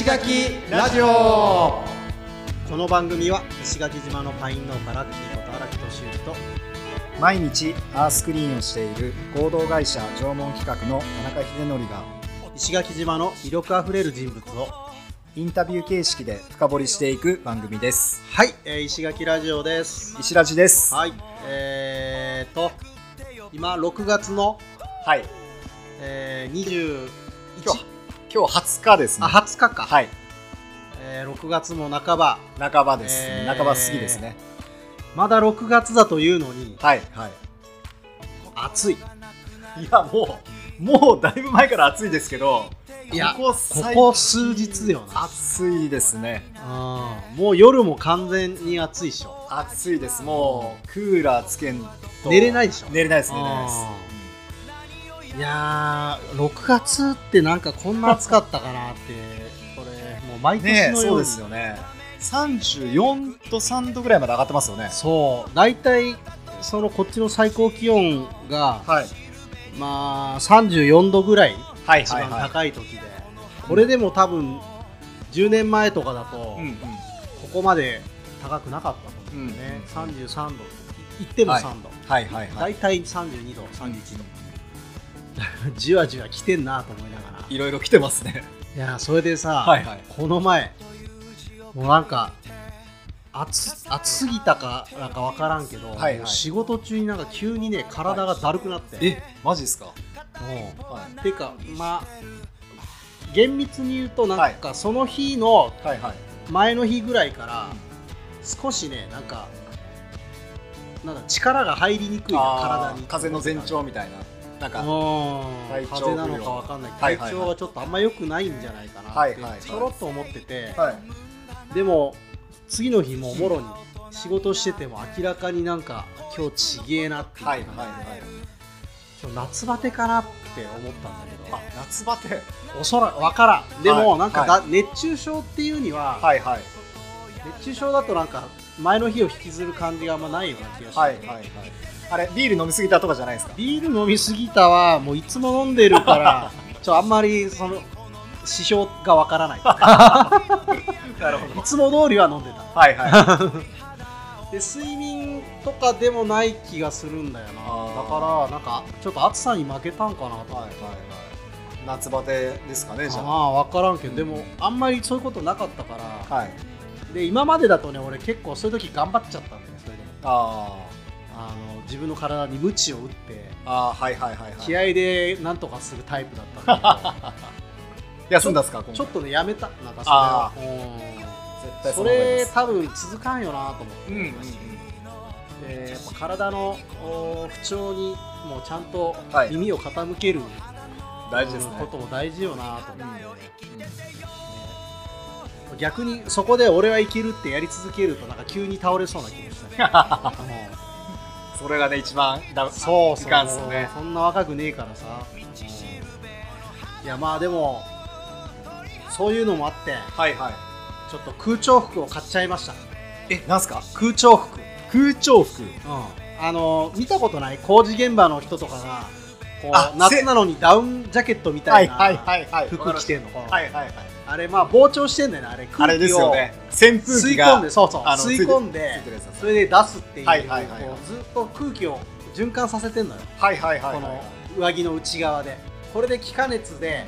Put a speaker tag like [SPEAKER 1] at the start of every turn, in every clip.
[SPEAKER 1] 石垣ラジオ。
[SPEAKER 2] この番組は石垣島のパイン農家ラッキーこと荒木俊之と
[SPEAKER 3] 毎日アースクリーンをしている合同会社縄文企画の田中秀則が
[SPEAKER 2] 石垣島の魅力あふれる人物を
[SPEAKER 3] インタビュー形式で深掘りしていく番組です。
[SPEAKER 2] はい、えー石垣ラジオです。
[SPEAKER 3] 石ラジです。
[SPEAKER 2] はいえーと今6月の、
[SPEAKER 3] はい。
[SPEAKER 2] えー、21
[SPEAKER 3] 今日今日20日ですね。
[SPEAKER 2] あ20日か、
[SPEAKER 3] はい。
[SPEAKER 2] えー6月も半ば。
[SPEAKER 3] 半ばです、
[SPEAKER 2] えー。
[SPEAKER 3] 半ば過ぎですね。
[SPEAKER 2] まだ6月だというのに
[SPEAKER 3] はいはい。
[SPEAKER 2] 暑い。
[SPEAKER 3] いやもうもうだいぶ前から暑いですけど
[SPEAKER 2] いや
[SPEAKER 3] ここ
[SPEAKER 2] こ
[SPEAKER 3] 最
[SPEAKER 2] こ数日よな。
[SPEAKER 3] 暑いですね。
[SPEAKER 2] うん。もう夜も完全に暑いでしょ。
[SPEAKER 3] 暑いです。もうクーラーつけんと。
[SPEAKER 2] 寝れないでしょ。
[SPEAKER 3] 寝れないです寝れないです
[SPEAKER 2] いやー6月ってなんかこんな暑かったかなって これもう毎年
[SPEAKER 3] ね
[SPEAKER 2] のよに。
[SPEAKER 3] そううですよね。34度3度ぐらいまで上がってますよね。
[SPEAKER 2] そう。大体そのこっちの最高気温が
[SPEAKER 3] はい。
[SPEAKER 2] まあ34度ぐらい
[SPEAKER 3] はい
[SPEAKER 2] 一番高い時で、これでも多分10年前とかだと
[SPEAKER 3] うんうん。
[SPEAKER 2] ここまで高くなかったと思うんだよね、33度。いっても3度、
[SPEAKER 3] はい。はいはい
[SPEAKER 2] 大体32度31度、じわじわ来てんなと思いながら。
[SPEAKER 3] いろいろ来てますね。
[SPEAKER 2] いやそれでさ、
[SPEAKER 3] はいはい。
[SPEAKER 2] この前もうなんか暑暑すぎたかなんか分からんけど、
[SPEAKER 3] はいはい。
[SPEAKER 2] 仕事中になんか急にね体がだるくなって、
[SPEAKER 3] えマジですか？
[SPEAKER 2] うん
[SPEAKER 3] はい。
[SPEAKER 2] ていうかまあ厳密に言うとなんかその日の
[SPEAKER 3] はいはい。
[SPEAKER 2] 前の日ぐらいから少しねなんかなんだ力が入りにくいな体に。
[SPEAKER 3] 風の前兆みたいななんか
[SPEAKER 2] うん
[SPEAKER 3] 体調
[SPEAKER 2] 風邪なのかわかんない。
[SPEAKER 3] はいはいはい。
[SPEAKER 2] 体調がちょっとあんま良くないんじゃないかな。って
[SPEAKER 3] はいはいはい。
[SPEAKER 2] ちょろっと思ってて。
[SPEAKER 3] はい。
[SPEAKER 2] でも次の日ももろに仕事してても明らかになんか今日ちげえなっていう
[SPEAKER 3] はいはい
[SPEAKER 2] 感
[SPEAKER 3] はい。
[SPEAKER 2] じで今日夏バテかなって思ったんだけど。
[SPEAKER 3] あ夏バテ？
[SPEAKER 2] おそらく分からん。でも
[SPEAKER 3] はい。
[SPEAKER 2] なんかだ、熱中症っていうには、
[SPEAKER 3] はいはい。
[SPEAKER 2] 熱中症だとなんか前の日を引きずる感じがあんまないような気がして、
[SPEAKER 3] はいはいはいあれビール飲みすぎたとかじゃないですか？
[SPEAKER 2] ビール飲みすぎたはもういつも飲んでるから ちょあんまりその指標がわからない。
[SPEAKER 3] なるほ
[SPEAKER 2] いつも通りは飲んでた。
[SPEAKER 3] はいはい。
[SPEAKER 2] で睡眠とかでもない気がするんだよな。だからなんかちょっと暑さに負けたんかなと
[SPEAKER 3] はいはいはい。夏バテですかねじゃ
[SPEAKER 2] あ。あ分からんけどでもあんまりそういうことなかったから、
[SPEAKER 3] あはい。
[SPEAKER 2] で今までだとね俺結構そういう時頑張っちゃったんだよそれでも。
[SPEAKER 3] あ
[SPEAKER 2] あの自分の体に鞭を打って
[SPEAKER 3] ーあーはいはいはいはい。
[SPEAKER 2] 気合でなんとかするタイプだったんだ
[SPEAKER 3] 休んだっすか
[SPEAKER 2] けどちょっとねやめたなんか
[SPEAKER 3] あ
[SPEAKER 2] それ
[SPEAKER 3] 絶対
[SPEAKER 2] それ多分続かんよなと思って、
[SPEAKER 3] うんうんうん。
[SPEAKER 2] でやっぱ体のお不調にもうちゃんと
[SPEAKER 3] はい。
[SPEAKER 2] 耳を傾ける、
[SPEAKER 3] 大事ですね。
[SPEAKER 2] ことも大事よなと思って、逆にそこで俺はいけるってやり続けるとなんか急に倒れそうな気がした、
[SPEAKER 3] それがね一番だ
[SPEAKER 2] うんそうそう。
[SPEAKER 3] いかんっすよね。
[SPEAKER 2] そんな若くねえからさ、いやまあでもそういうのもあって
[SPEAKER 3] はいはい。
[SPEAKER 2] ちょっと空調服を買っちゃいました。
[SPEAKER 3] えなんすか？
[SPEAKER 2] 空調服。
[SPEAKER 3] 空調服。
[SPEAKER 2] あの見たことない工事現場の人とかがこ
[SPEAKER 3] あ
[SPEAKER 2] う夏なのにダウンジャケットみたいな
[SPEAKER 3] はいはい
[SPEAKER 2] 服着てんの。
[SPEAKER 3] はいはいはい
[SPEAKER 2] あれまあ膨張してんだよねあれ。
[SPEAKER 3] あ
[SPEAKER 2] 空
[SPEAKER 3] れです
[SPEAKER 2] 気を
[SPEAKER 3] よね。扇風
[SPEAKER 2] 吸い込んでそうそう。
[SPEAKER 3] あの
[SPEAKER 2] 吸い込んで
[SPEAKER 3] ついてるやつです
[SPEAKER 2] それで出すっていう
[SPEAKER 3] はいはいはいはい。
[SPEAKER 2] こうずっと空気を循環させてんのよ。
[SPEAKER 3] はいはいはいはい。
[SPEAKER 2] この上着の内側で。これで気化熱で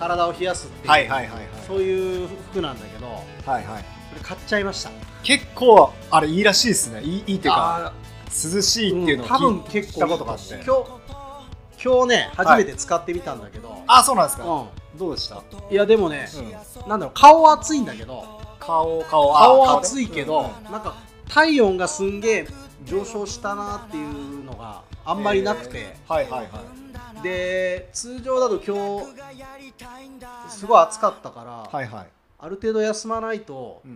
[SPEAKER 2] 体を冷やすっていう
[SPEAKER 3] はいはいはいはい。
[SPEAKER 2] そういう服なんだけど
[SPEAKER 3] はいはい。
[SPEAKER 2] それ買っちゃいました。
[SPEAKER 3] 結構あれいいらしいですね。いいいいっていうか
[SPEAKER 2] あ
[SPEAKER 3] 涼しいっていうのを
[SPEAKER 2] うん多分
[SPEAKER 3] 聞い
[SPEAKER 2] 結構
[SPEAKER 3] たことがあって
[SPEAKER 2] 今日今日ね初めて使ってみたんだけど、
[SPEAKER 3] あそうなんですか。
[SPEAKER 2] う
[SPEAKER 3] どうでした？
[SPEAKER 2] ん、いやでもね、
[SPEAKER 3] うん
[SPEAKER 2] なんだろう顔は熱いんだけど
[SPEAKER 3] 顔顔
[SPEAKER 2] 顔は
[SPEAKER 3] あ
[SPEAKER 2] 熱いけど、
[SPEAKER 3] うん。うん
[SPEAKER 2] なんか体温がすんげえ上昇したなっていうのがあんまりなくて、
[SPEAKER 3] はいはいはい。
[SPEAKER 2] で通常だと今日すごい暑かったから、
[SPEAKER 3] はいはい。
[SPEAKER 2] ある程度休まないと、
[SPEAKER 3] うん。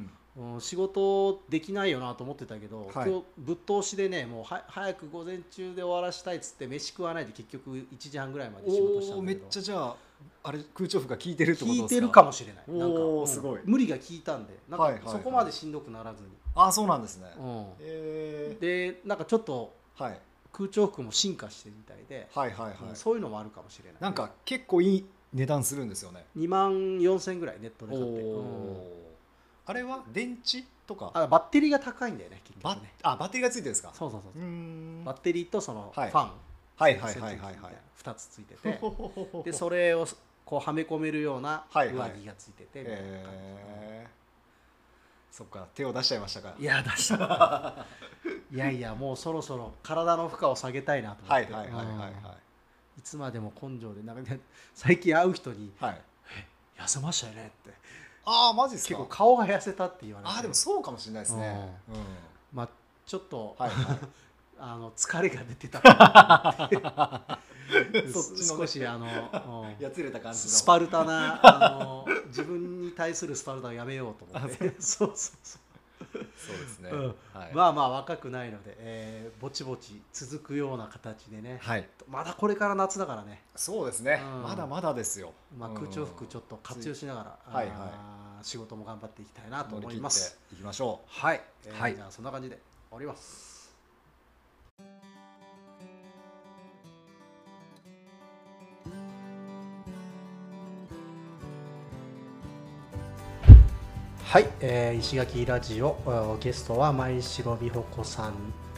[SPEAKER 2] うん仕事できないよなと思ってたけど、
[SPEAKER 3] はい。
[SPEAKER 2] 今日ぶっ通しでねもうは早く午前中で終わらしたいっつって飯食わないで結局1時半ぐらいまで仕事したんだけど。
[SPEAKER 3] ちゃじゃああれ空調服が効いてるってことですか？
[SPEAKER 2] 効いてるかもしれない。なんか、うん。
[SPEAKER 3] おーすごい。
[SPEAKER 2] 無理が効いたんで。なん
[SPEAKER 3] はいはいはい。
[SPEAKER 2] かそこまでしんどくならずに、
[SPEAKER 3] あそうなんですね。
[SPEAKER 2] うん。
[SPEAKER 3] え
[SPEAKER 2] でなんかちょっと
[SPEAKER 3] ーはい。
[SPEAKER 2] 空調服も進化してるみたいで、
[SPEAKER 3] はいはいはい。
[SPEAKER 2] うんそういうのもあるかもしれない。
[SPEAKER 3] なんか結構いい値段するんですよね。
[SPEAKER 2] 2万4000円ぐらいネットで買って、
[SPEAKER 3] お
[SPEAKER 2] うん。
[SPEAKER 3] あれは電池とか？
[SPEAKER 2] あバッテリーが高いんだよね結
[SPEAKER 3] バッ
[SPEAKER 2] 局ね
[SPEAKER 3] あバッテリーがついてるんですか？
[SPEAKER 2] そうそうそう
[SPEAKER 3] う。ーん。
[SPEAKER 2] バッテリーとそのフ
[SPEAKER 3] はい。
[SPEAKER 2] ァン、
[SPEAKER 3] はいはいはいはいはい。
[SPEAKER 2] 2つついてて。でそれをこうはめ込めるような
[SPEAKER 3] はいはい。
[SPEAKER 2] 上着がついててみたいな感じ。
[SPEAKER 3] えー、そっか手を出しちゃいましたか
[SPEAKER 2] いや出した。いやいやもうそろそろ体の負荷を下げたいなと思って。
[SPEAKER 3] はいはいはいはいはい。
[SPEAKER 2] うん。いつまでも根性でなんかね最近会う人に
[SPEAKER 3] はい「
[SPEAKER 2] 痩せましたよね」って。
[SPEAKER 3] ああマジですか？
[SPEAKER 2] 結構顔が痩せたって言われて。
[SPEAKER 3] ああでもそうかもしれないですね。うん。
[SPEAKER 2] まあちょっと、
[SPEAKER 3] はいはい
[SPEAKER 2] あの疲れが出てた。
[SPEAKER 3] そっちのね
[SPEAKER 2] 少しあの、うん。
[SPEAKER 3] やつれた感じの。
[SPEAKER 2] スパルタなあの自分に対するスパルタをやめようと思って。そう。そうそう
[SPEAKER 3] そう。ですね、
[SPEAKER 2] うん。
[SPEAKER 3] はい、
[SPEAKER 2] まあまあ若くないので、えーぼちぼち続くような形でね、
[SPEAKER 3] はい。
[SPEAKER 2] まだこれから夏だからね、
[SPEAKER 3] そうですね、
[SPEAKER 2] うん。
[SPEAKER 3] まだまだですよ、
[SPEAKER 2] まあ、
[SPEAKER 3] うん。
[SPEAKER 2] 空調服ちょっと活用しながら、
[SPEAKER 3] はいはい。
[SPEAKER 2] あー仕事も頑張っていきたいなと思います。
[SPEAKER 3] いきましょ
[SPEAKER 2] はい、えー
[SPEAKER 3] はい。
[SPEAKER 2] じゃあそんな感じで終わります。はい、えー石垣ラジオえーゲストは前城美穂子さん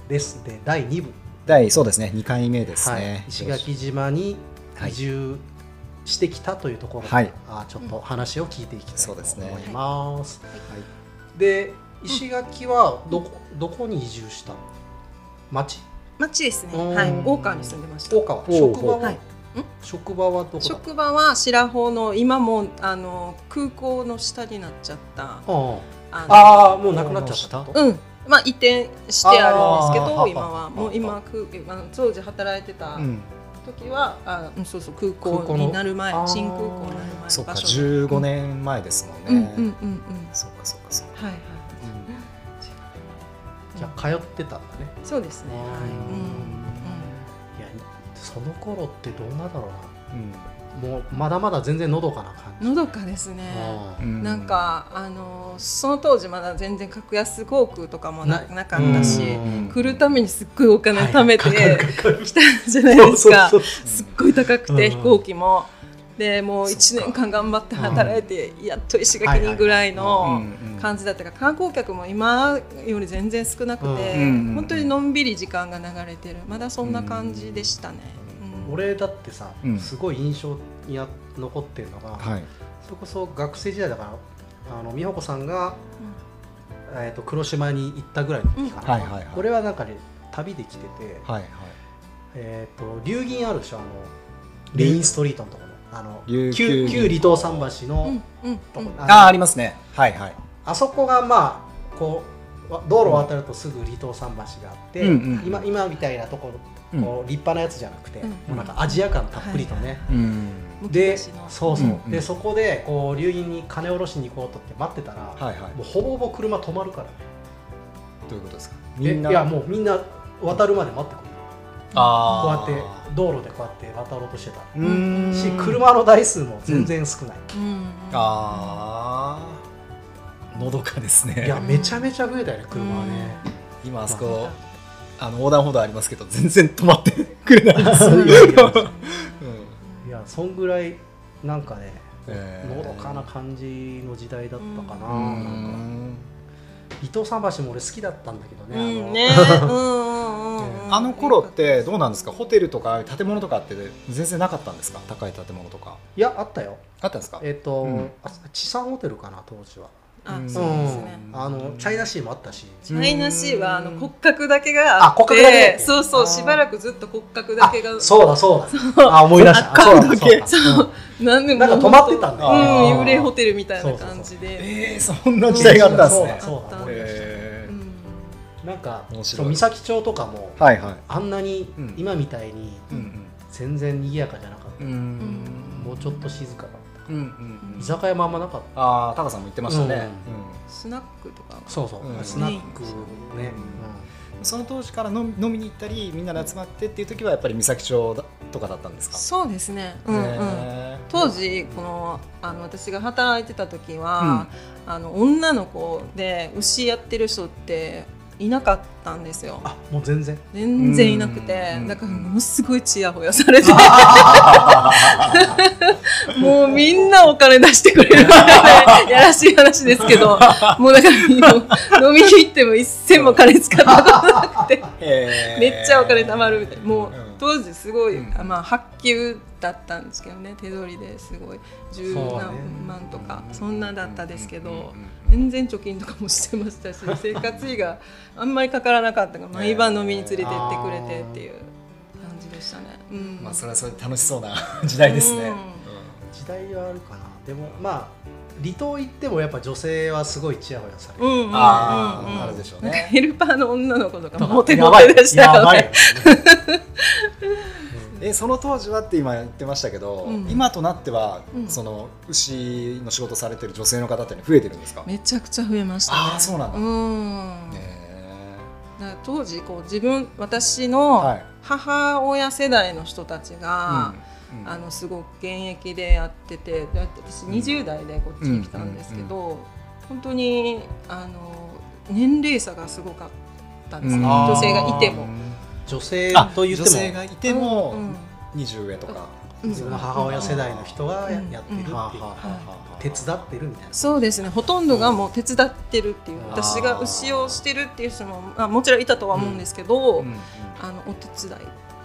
[SPEAKER 2] です。で第2部、
[SPEAKER 3] う第そうですね2回目です
[SPEAKER 2] はい
[SPEAKER 3] ね、
[SPEAKER 2] 石垣島に移住してきたというところで、
[SPEAKER 3] はい。
[SPEAKER 2] あーちょっと話を聞いていきたいと思
[SPEAKER 3] そうですね。
[SPEAKER 2] い。ます。
[SPEAKER 3] はい。
[SPEAKER 2] で石垣はどこ,、どこに移住したの？町？
[SPEAKER 4] 町ですね。
[SPEAKER 2] うん
[SPEAKER 4] はい、大川に住んでました。
[SPEAKER 2] 大川。職場は、
[SPEAKER 4] はい。ん
[SPEAKER 2] 職場はどこだ？
[SPEAKER 4] 職場は白穂の今もあの空港の下になっちゃった。
[SPEAKER 2] あ
[SPEAKER 4] あ。
[SPEAKER 2] もうなくなっちゃった？と
[SPEAKER 4] うん。まあ移転してあるんですけど、今は。もう今空あの当時働いてた
[SPEAKER 3] うん、
[SPEAKER 4] 時は、あうんそうそう空港になる前新空港になる前
[SPEAKER 3] そっか
[SPEAKER 4] の場所。
[SPEAKER 3] 15年前ですもん
[SPEAKER 4] うん。
[SPEAKER 3] ね、
[SPEAKER 4] うんうんうん。
[SPEAKER 3] そっかそっかそっか、
[SPEAKER 4] はいはい。
[SPEAKER 2] じゃあ通ってたんだね。
[SPEAKER 4] そうですね。はい。
[SPEAKER 2] うんその頃ってどんなだろう
[SPEAKER 3] うん。
[SPEAKER 2] なもうまだまだ全然のどかな感じ。
[SPEAKER 4] うん。のどかですね。
[SPEAKER 3] うん。
[SPEAKER 4] なんかあのその当時まだ全然格安航空とかもな
[SPEAKER 2] な
[SPEAKER 4] なかったし
[SPEAKER 2] うん。
[SPEAKER 4] 来るためにすっごいお金貯めて
[SPEAKER 2] はい。かかるかかる
[SPEAKER 4] 来たじゃないですか。
[SPEAKER 2] そうそう
[SPEAKER 4] すっごい高くて
[SPEAKER 2] うん
[SPEAKER 4] 飛行機も。でもう
[SPEAKER 3] そっか。
[SPEAKER 4] 1年間頑張って働いてやっと石垣にぐらい
[SPEAKER 3] うん
[SPEAKER 4] の
[SPEAKER 3] うん。
[SPEAKER 4] 感じだったから観光客も今より全然少なくて
[SPEAKER 3] うん。
[SPEAKER 4] 本当にのんびり時間が流れてる。まだそんな感じでしたね。うん
[SPEAKER 2] 俺だってさ、
[SPEAKER 3] うん。
[SPEAKER 2] すごい印象にや残ってるのが、
[SPEAKER 3] はい。
[SPEAKER 2] それこそ学生時代だからあの美穂子さんが、えー、と黒島に行ったぐらいの時かな、
[SPEAKER 3] はいはいはい。
[SPEAKER 2] 俺はなんかね旅で来てて、
[SPEAKER 3] はいはい。
[SPEAKER 2] えー、と流銀あるでしょあのレインストリートのところあの旧旧離島桟橋の、
[SPEAKER 4] うんうんうん。
[SPEAKER 2] とこ。
[SPEAKER 3] ああありますね。はいはい。
[SPEAKER 2] あそこがまあこうわ道路を渡るとすぐ離島桟橋があって、
[SPEAKER 3] うんうん
[SPEAKER 2] 今今みたいなところ
[SPEAKER 3] うん
[SPEAKER 2] こう立派なやつじゃなくて、
[SPEAKER 4] うん。
[SPEAKER 2] もうなんかアジア感たっぷりとね、
[SPEAKER 3] うん。
[SPEAKER 2] でそうそう、でそこでこう流銀に金下ろしに行こうとって待ってたら、
[SPEAKER 3] はいはい。
[SPEAKER 2] もうほぼほぼ車止まるから。ね
[SPEAKER 3] どういうことですか？
[SPEAKER 2] えいやもうみんな渡るまで待ってくるこう
[SPEAKER 3] あ
[SPEAKER 2] やって道路でこうやって渡ろうとしてた。
[SPEAKER 3] うーん。
[SPEAKER 2] し車の台数も全然少ない、
[SPEAKER 4] うん。
[SPEAKER 3] ああのどかですね。
[SPEAKER 2] いやめちゃめちゃ増えたよね車はね、
[SPEAKER 3] 今あそこあの横断歩道ありますけど全然止まってくれないです。
[SPEAKER 2] いやいや。いや
[SPEAKER 3] うん。
[SPEAKER 2] いやそんぐらいなんかね
[SPEAKER 3] えー。
[SPEAKER 2] のどかな感じの時代だったかな,、
[SPEAKER 3] うー
[SPEAKER 2] なんか
[SPEAKER 3] ん
[SPEAKER 2] 伊藤桟橋も俺好きだったんだけどね、
[SPEAKER 4] うん。
[SPEAKER 2] あの
[SPEAKER 4] ね
[SPEAKER 3] あの頃ってどうなんですか？ホテルとか建物とかって全然なかったんですか？高い建物とか。
[SPEAKER 2] いやあったよ。
[SPEAKER 3] あったんですか？
[SPEAKER 2] えっ、と、
[SPEAKER 3] うん。
[SPEAKER 2] あ地産ホテルかな当時は。
[SPEAKER 3] うん
[SPEAKER 4] あそうですね。
[SPEAKER 2] うん。あのチャイナシーもあったし。
[SPEAKER 4] チャイナシーはあの骨格だけがあ
[SPEAKER 2] あ
[SPEAKER 4] って
[SPEAKER 2] 骨格だけ。
[SPEAKER 4] そうそうしばらくずっと骨格だけが
[SPEAKER 2] あそうだそうだ。あ思い出した。あそうだそうだ。
[SPEAKER 4] そう。なん。でも
[SPEAKER 2] なんか泊まってたんだ。
[SPEAKER 4] 幽霊ホテルみたいな感じで。
[SPEAKER 3] えー、そんな時代があったんですね。
[SPEAKER 2] そう。だそうだなんか
[SPEAKER 3] 面白い。
[SPEAKER 2] そう三崎町とかも
[SPEAKER 3] はいはい。
[SPEAKER 2] あんなに
[SPEAKER 3] うん。
[SPEAKER 2] 今みたいに
[SPEAKER 3] うん
[SPEAKER 2] 全然賑やかじゃなかった、もうちょっと静かだっ
[SPEAKER 3] うんうん。
[SPEAKER 2] た居酒屋もあんまなかった。
[SPEAKER 3] ああタカさんも言ってましたね、
[SPEAKER 4] スナックとか
[SPEAKER 2] そうそう、
[SPEAKER 3] うん。
[SPEAKER 2] スナックね、
[SPEAKER 3] うん。その当時から飲み飲みに行ったりみんなで集まってっていう時はやっぱり三崎町だとかだったんですか？
[SPEAKER 4] そうですね。うんうん。当時このあの私が働いてた時は、あの女の子で牛やってる人っていなかったんですよ。
[SPEAKER 2] あもう全然？
[SPEAKER 4] 全然いなくて
[SPEAKER 3] うん
[SPEAKER 4] だからものすごいちやほやされて。もうみんなお金出してくれる。みたいなやらしい話ですけど もうだから飲みに行っても一銭も金使ったことなくて。めっちゃお金貯まるみたいな。もう
[SPEAKER 3] うん。
[SPEAKER 4] 当時すごい、
[SPEAKER 3] うん。
[SPEAKER 4] あまあ発給だったんですけどね。手取りですごい。十何万とかそんなだったですけど、全然貯金とかもしてましたし 生活費があんまりかからなかったから毎晩飲みに連れてってくれてっていう感じでしたね。うん。
[SPEAKER 3] まあそれはそれで楽しそうな 時代ですね。
[SPEAKER 2] 時代はあるかな。でもまあ離島行ってもやっぱ女性はすごいちやほやされる、
[SPEAKER 4] うんうんうんうん。
[SPEAKER 3] ああ、あるでしょうね。
[SPEAKER 4] ヘルパーの女の子とかモテモテでしたよね。
[SPEAKER 3] えその当時はって今言ってましたけど、
[SPEAKER 4] うん。
[SPEAKER 3] 今となっては、
[SPEAKER 4] うん。
[SPEAKER 3] その牛の仕事されてる女性の方って増えてるんですか？
[SPEAKER 4] めちゃくちゃ増えましたね。
[SPEAKER 3] あーそうなんだ。
[SPEAKER 4] うん。
[SPEAKER 3] へ
[SPEAKER 4] だ当時こう自分私
[SPEAKER 3] ー
[SPEAKER 4] の
[SPEAKER 3] はい。
[SPEAKER 4] 母親世代の人たちが、
[SPEAKER 3] うん。
[SPEAKER 4] あのすごく現役でやっててで私20代でこっちに来たんですけど、本当にあの年齢差がすごかったんです女性がいても。
[SPEAKER 2] 女性
[SPEAKER 3] あ
[SPEAKER 2] と言って
[SPEAKER 3] 女性
[SPEAKER 2] も
[SPEAKER 3] がいても
[SPEAKER 4] うん。
[SPEAKER 3] 二十上とか。
[SPEAKER 4] うん。
[SPEAKER 2] 自分の母親世代の人がやってるっていう、手伝ってるみたいな。
[SPEAKER 4] そうですね。ほとんどがもう手伝ってるっていう
[SPEAKER 2] うん。
[SPEAKER 4] 私が牛をしてるっていう人も、まあ、もちろんいたとは思うんですけど、
[SPEAKER 3] うん。うん。
[SPEAKER 4] あのお手伝い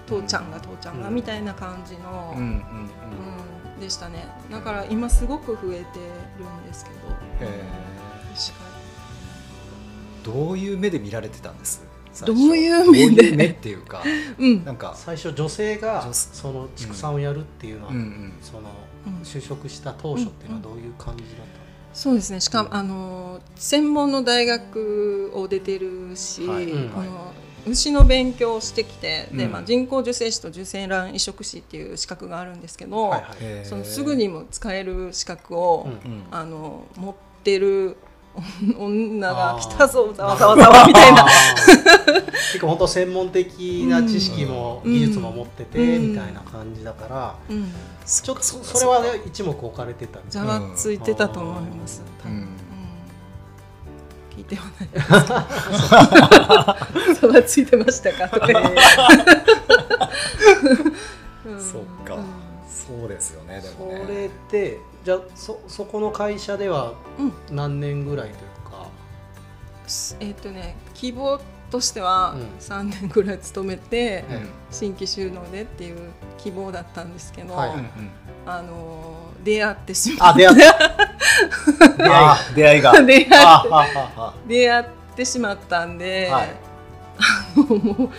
[SPEAKER 4] 父ちゃんが父ちゃんがみたいな感じの、
[SPEAKER 3] うん。うん。うん。
[SPEAKER 4] うんでしたね。だから今すごく増えてるんですけど。
[SPEAKER 3] へ
[SPEAKER 4] 確か
[SPEAKER 3] ーどういう目で見られてたんです？最
[SPEAKER 4] ど
[SPEAKER 3] 初
[SPEAKER 4] ういう目で？
[SPEAKER 3] どういう目っていうか、
[SPEAKER 4] にうん。
[SPEAKER 3] なんか。
[SPEAKER 2] 最初女性がその畜産をやるっていうのは、
[SPEAKER 3] うんうん。
[SPEAKER 2] その
[SPEAKER 4] うん。
[SPEAKER 2] 就職した当初っていうのはどういう感じだった
[SPEAKER 4] そうですね。しかも、あの専門の大学を出てるし、
[SPEAKER 3] はい。
[SPEAKER 2] うん。
[SPEAKER 4] この牛の勉強をしてきて、で
[SPEAKER 3] うん。
[SPEAKER 4] まあ、人工授精師と受精卵移植師っていう資格があるんですけど、
[SPEAKER 2] の、はいはい。
[SPEAKER 3] へー
[SPEAKER 4] そのすぐにも使える資格を、
[SPEAKER 2] うん。
[SPEAKER 3] うん。
[SPEAKER 4] あの持ってる女が来たぞざわざわざわみたいな。
[SPEAKER 2] 結構本当専門的な知識も
[SPEAKER 4] うん
[SPEAKER 2] 技術も持ってて、
[SPEAKER 4] うん。
[SPEAKER 2] みたいな感じだから、
[SPEAKER 4] うん。
[SPEAKER 2] ちょっとそそれはね一目置かれてたんです
[SPEAKER 4] ざわついてたと思います。
[SPEAKER 3] うん。
[SPEAKER 4] うん。聞いてはない。ざわついてましたか？とか。
[SPEAKER 3] そっか。
[SPEAKER 4] うん。
[SPEAKER 3] そうですよねでもね。
[SPEAKER 2] それってじゃあそそこの会社では
[SPEAKER 4] うん。
[SPEAKER 2] 何年ぐらいというか、
[SPEAKER 4] えっとね希望としては
[SPEAKER 2] うん。
[SPEAKER 4] 3年ぐらい勤めて、
[SPEAKER 3] うん。
[SPEAKER 4] 新規収納でっていう希望だったんですけど、
[SPEAKER 2] はい。
[SPEAKER 4] あの出会ってしま
[SPEAKER 2] あ出会った出会い。
[SPEAKER 3] あー出会いが。
[SPEAKER 4] 出会って。しまったんで、
[SPEAKER 2] はい。
[SPEAKER 4] あのもうい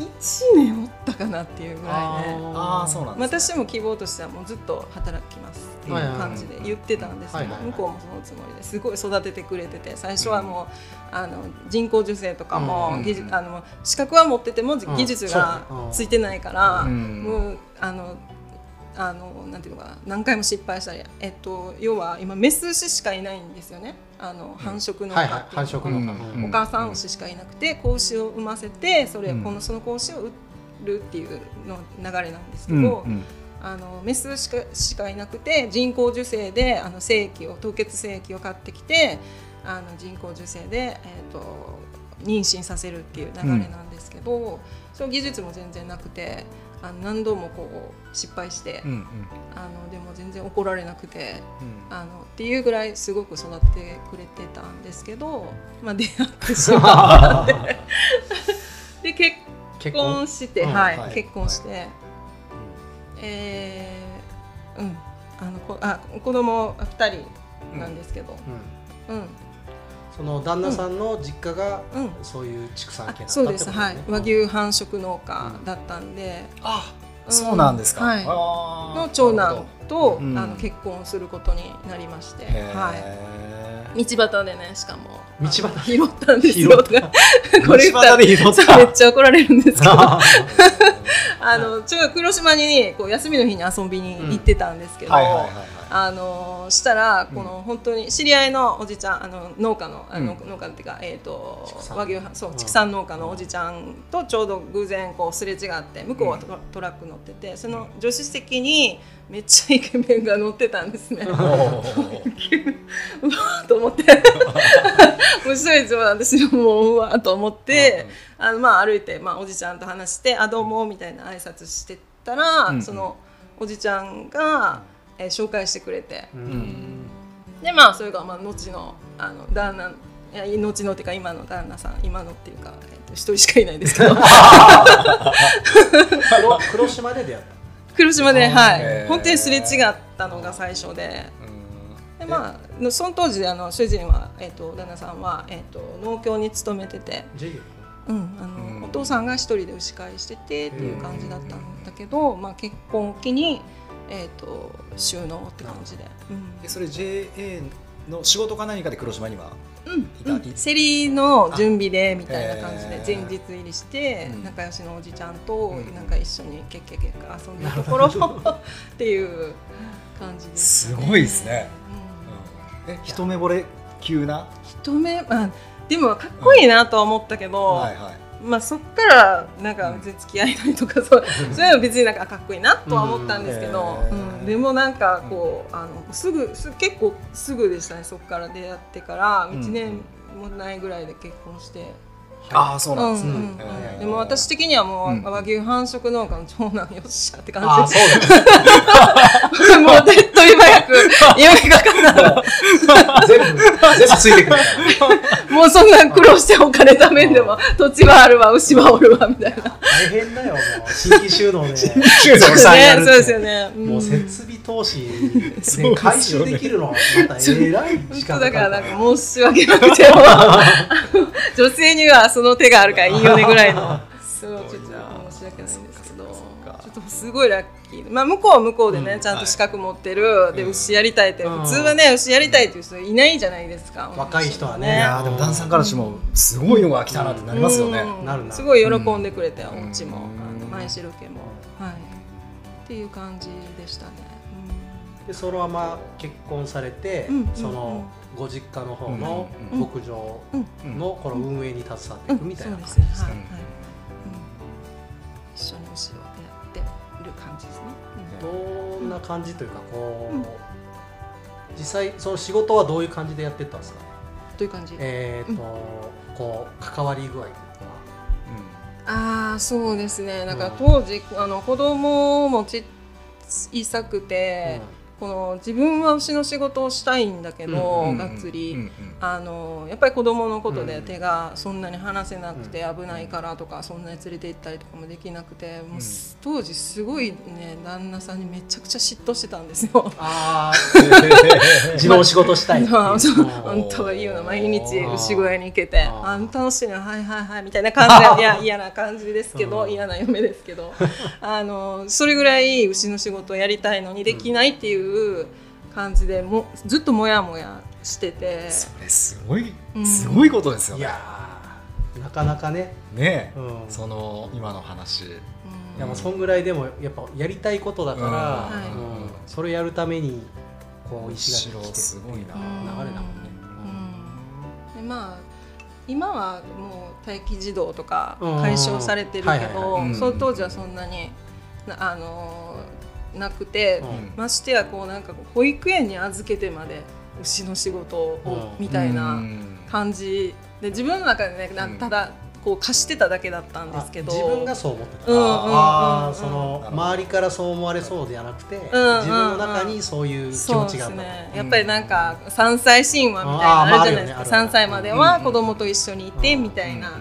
[SPEAKER 4] 1年おったかなっていうぐらいね。
[SPEAKER 3] ああそうなんです、ね、
[SPEAKER 4] 私も希望としてはもうずっと働きますっていう感じで言ってたんですけど
[SPEAKER 2] はいはいはい。
[SPEAKER 4] 向こうもそのつもりですごい育ててくれてて最初はもうあの人工授精とかも
[SPEAKER 3] うん
[SPEAKER 4] 技術あの資格は持ってても技術がついてないから
[SPEAKER 3] うん。
[SPEAKER 4] もうあのあのなんていうのかな何回も失敗したり、えっと、要は今メス牛しかいないんですよね。あの繁殖のは
[SPEAKER 2] 繁殖の、
[SPEAKER 3] うん
[SPEAKER 4] お母さん牛しかいなくて子牛を産ませてそれ、
[SPEAKER 3] うん。
[SPEAKER 4] このその子牛を売るっていうの流れなんですけど、
[SPEAKER 3] うんうん。
[SPEAKER 4] あのメスしかしかいなくて人工授精であの精液を凍結精液を買ってきてあの人工授精で、えー、と妊娠させるっていう流れなんですけど、その技術も全然なくてあの何度もこう失敗して、
[SPEAKER 3] うんうん。
[SPEAKER 4] あのでも全然怒られなくて。
[SPEAKER 3] うん。
[SPEAKER 4] あのっていうぐらいすごく育ててくれてたんですけど、まあ、出会ってしまって。で結
[SPEAKER 2] 結婚
[SPEAKER 4] 婚して、
[SPEAKER 2] うん
[SPEAKER 4] はい
[SPEAKER 3] はい。
[SPEAKER 4] 結婚して、えーうん。あのこあ子供2人なんですけど、
[SPEAKER 2] うん。
[SPEAKER 4] うん
[SPEAKER 2] その旦那さんの実家が
[SPEAKER 4] うん。
[SPEAKER 2] そういう畜産系だった
[SPEAKER 4] そうです、はい、和牛繁殖農家だったんで、
[SPEAKER 3] あ
[SPEAKER 4] うん。
[SPEAKER 3] そうなんですか、
[SPEAKER 4] はい。の長男と、
[SPEAKER 3] うん。
[SPEAKER 4] あの結婚することになりまして、はい、道端でねしかも
[SPEAKER 2] 道端？
[SPEAKER 4] 拾ったんですよ。
[SPEAKER 2] 拾った？
[SPEAKER 4] これ言ったらめっちゃ怒られるんですけど。
[SPEAKER 2] あ
[SPEAKER 4] あのちょうど黒島にねこう休みの日に遊びに行ってたんですけど、
[SPEAKER 3] はいはいはいはい
[SPEAKER 4] あのしたら
[SPEAKER 3] うん。
[SPEAKER 4] この本当に知り合いのおじちゃんあの農家のあの、
[SPEAKER 3] うん。
[SPEAKER 4] 農家っていうかえっ、と
[SPEAKER 2] 畜産。
[SPEAKER 4] 和牛そう
[SPEAKER 2] うん。
[SPEAKER 4] 畜産農家のおじちゃんとちょうど偶然こうすれ違って向こうはトラック乗っててその助手席にめっちゃイケメンが乗ってたんですね。うわーと思って。もう一人い上私もううわーと思って、あのまあ歩いて、まあ、おじちゃんと話して「あどうも」みたいな挨拶してたら、
[SPEAKER 3] うん。
[SPEAKER 4] そのおじちゃんが、えー紹介してくれて。
[SPEAKER 2] う
[SPEAKER 3] うん。ん
[SPEAKER 4] でまあそれがまあ後のあの旦那いや後のっていうか今の旦那さん今のっていうか、えーと一人しかいないですけど。
[SPEAKER 2] 黒黒島で出会っ
[SPEAKER 4] 黒島で、はい、本当にすれ違ったのが最初で。でまあ、のその当時あの主人は、えー、と旦那さんは、えー、と農協に勤めてて、うんあの
[SPEAKER 3] うん。
[SPEAKER 4] お父さんが一人で牛飼いしててっていう感じだったんだけど、まあ、結婚を機に、えー、と収納って感じで。うん。
[SPEAKER 3] でそれ JA の仕事か何かで黒島には
[SPEAKER 4] うん。
[SPEAKER 3] いた？い
[SPEAKER 4] 競りの準備でみたいな感じで前日入りして
[SPEAKER 3] うん。
[SPEAKER 4] 仲良しのおじちゃんと
[SPEAKER 3] うん。
[SPEAKER 4] なんか一緒にケッケケッケ遊んだところ っていう感じです
[SPEAKER 3] すごいですね。
[SPEAKER 4] うん。
[SPEAKER 3] え一目惚れ急な？
[SPEAKER 4] 一目まあでもかっこいいなとは思ったけど、
[SPEAKER 3] はいはい
[SPEAKER 4] まあそっからなんか別に付き合いたいとか そうそういうの別になんかかっこいいなとは思ったんですけど、
[SPEAKER 3] うん
[SPEAKER 4] うん。でもなんかこうあのすぐす結構すぐでしたねそっから出会ってから。
[SPEAKER 3] うん
[SPEAKER 4] 1年もないぐらいで結婚して。
[SPEAKER 3] ああそうなんですね。
[SPEAKER 4] うんうんでも私的にはもう、
[SPEAKER 3] うん。
[SPEAKER 4] 和牛繁殖農家の長男よっしゃって
[SPEAKER 2] ああ
[SPEAKER 4] 感じ
[SPEAKER 2] そう
[SPEAKER 4] で もう手っ取り早く夢が叶う
[SPEAKER 2] だ全部全部ついてくる
[SPEAKER 4] もうそんなん苦労してお金貯めんでも土地はあるわ牛はおるわみたいな。
[SPEAKER 2] 大変だよもう。新規収納で
[SPEAKER 3] 収納
[SPEAKER 2] たくさんやるって
[SPEAKER 4] ね。そうですよね、ん。
[SPEAKER 2] もう設備投資
[SPEAKER 3] ね
[SPEAKER 2] で回収できるのはまたえら。い時間
[SPEAKER 4] だからなんか申し訳なくても。女性にはその手があるからいいよねぐらいの。そうちょっと申し訳ないんですけど。ちょっとすごいラッキーまあ向こうは向こうでね、
[SPEAKER 2] うん
[SPEAKER 4] ちゃんと資格持ってる、で
[SPEAKER 3] うん
[SPEAKER 4] 牛やりたいって、
[SPEAKER 2] うん。
[SPEAKER 4] 普通はね牛やりたいっていう人いないじゃないですか。
[SPEAKER 2] 若い人はね。
[SPEAKER 3] いやーでも旦那さんからしてもすごいのが来たなってなりますよね。
[SPEAKER 4] うん。
[SPEAKER 2] なるな。
[SPEAKER 4] すごい喜んでくれて、
[SPEAKER 3] うん。
[SPEAKER 4] お家も、
[SPEAKER 3] うん。
[SPEAKER 4] あの前城家も、はい。っていう感じでしたね、
[SPEAKER 2] でそのまま結婚されて、
[SPEAKER 4] うん
[SPEAKER 2] そのご実家の方の
[SPEAKER 3] うん
[SPEAKER 2] 牧場
[SPEAKER 3] うん。
[SPEAKER 2] のこの運営に携わって
[SPEAKER 4] うん
[SPEAKER 2] いくみたいな感じですね。
[SPEAKER 4] 一緒に牛をやってる感じですね、
[SPEAKER 2] どんな感じというかこう、
[SPEAKER 4] うん。
[SPEAKER 2] 実際その仕事はどういう感じでやってったんですか
[SPEAKER 4] どういう感じ、
[SPEAKER 2] えっ、と、こう関わり具合というか
[SPEAKER 4] ああそうですね。だから
[SPEAKER 2] うん。
[SPEAKER 4] 当時あの子供もち小さくて、この自分は牛の仕事をしたいんだけど、
[SPEAKER 2] うん
[SPEAKER 4] がっつり、
[SPEAKER 3] うんうん
[SPEAKER 4] あのやっぱり子供のことで
[SPEAKER 2] うん。
[SPEAKER 4] 手がそんなに離せなくて危ないからとかそんなに連れて行ったりとかもできなくてもうす当時すごいね旦那さんにめちゃくちゃ嫉妬してたんですよ。
[SPEAKER 2] ああ 自分お仕事したい
[SPEAKER 4] まあそう
[SPEAKER 2] うん
[SPEAKER 4] 本当はいいような毎日牛小屋に行けて
[SPEAKER 2] あ
[SPEAKER 4] 楽しいねはいはいはいみたいな感じで いや嫌な感じですけど
[SPEAKER 2] うん。
[SPEAKER 4] 嫌な嫁ですけどあのそれぐらい牛の仕事をやりたいのにできないっていう感じでもずっとモヤモヤしてて。
[SPEAKER 3] それすごい
[SPEAKER 4] うん。
[SPEAKER 3] すごいことですよね。
[SPEAKER 2] いやーなかなかね、
[SPEAKER 3] ねえ
[SPEAKER 2] うん、
[SPEAKER 3] その今の話。
[SPEAKER 2] いやもうそんぐらいでもやっぱやりたいことだから、
[SPEAKER 3] うん。
[SPEAKER 2] うん。
[SPEAKER 4] はい
[SPEAKER 2] それやるためにこう石
[SPEAKER 3] 白
[SPEAKER 2] が
[SPEAKER 3] すごいな。
[SPEAKER 2] 流れだもんね。
[SPEAKER 4] うん。でまあ今はもう待機児童とか
[SPEAKER 2] うん。
[SPEAKER 4] 解消されてるけ
[SPEAKER 2] はいはい
[SPEAKER 4] ど
[SPEAKER 3] はい。
[SPEAKER 4] その当時はそんなになあのなくて、
[SPEAKER 2] うん。
[SPEAKER 4] ましてやこうなんかこう保育園に預けてまで牛の仕事を
[SPEAKER 2] うん
[SPEAKER 4] みたいな
[SPEAKER 3] うん。
[SPEAKER 4] 感じで自分の中でねな
[SPEAKER 3] うん。
[SPEAKER 4] ただこう貸してただけだったんですけど。
[SPEAKER 2] あ自分がそう思ってた、
[SPEAKER 4] うんうんうんうん。
[SPEAKER 2] ああその周りからそう思われそうじゃなくて、
[SPEAKER 4] ん
[SPEAKER 2] 自分の中にそういう気持ちがあった。
[SPEAKER 4] ね。やっぱりなんか山菜神話みたいなの
[SPEAKER 2] あ
[SPEAKER 4] るじゃないですか。
[SPEAKER 2] ねある
[SPEAKER 4] 3歳までは子供と一緒にいて
[SPEAKER 2] うん。
[SPEAKER 4] みたいな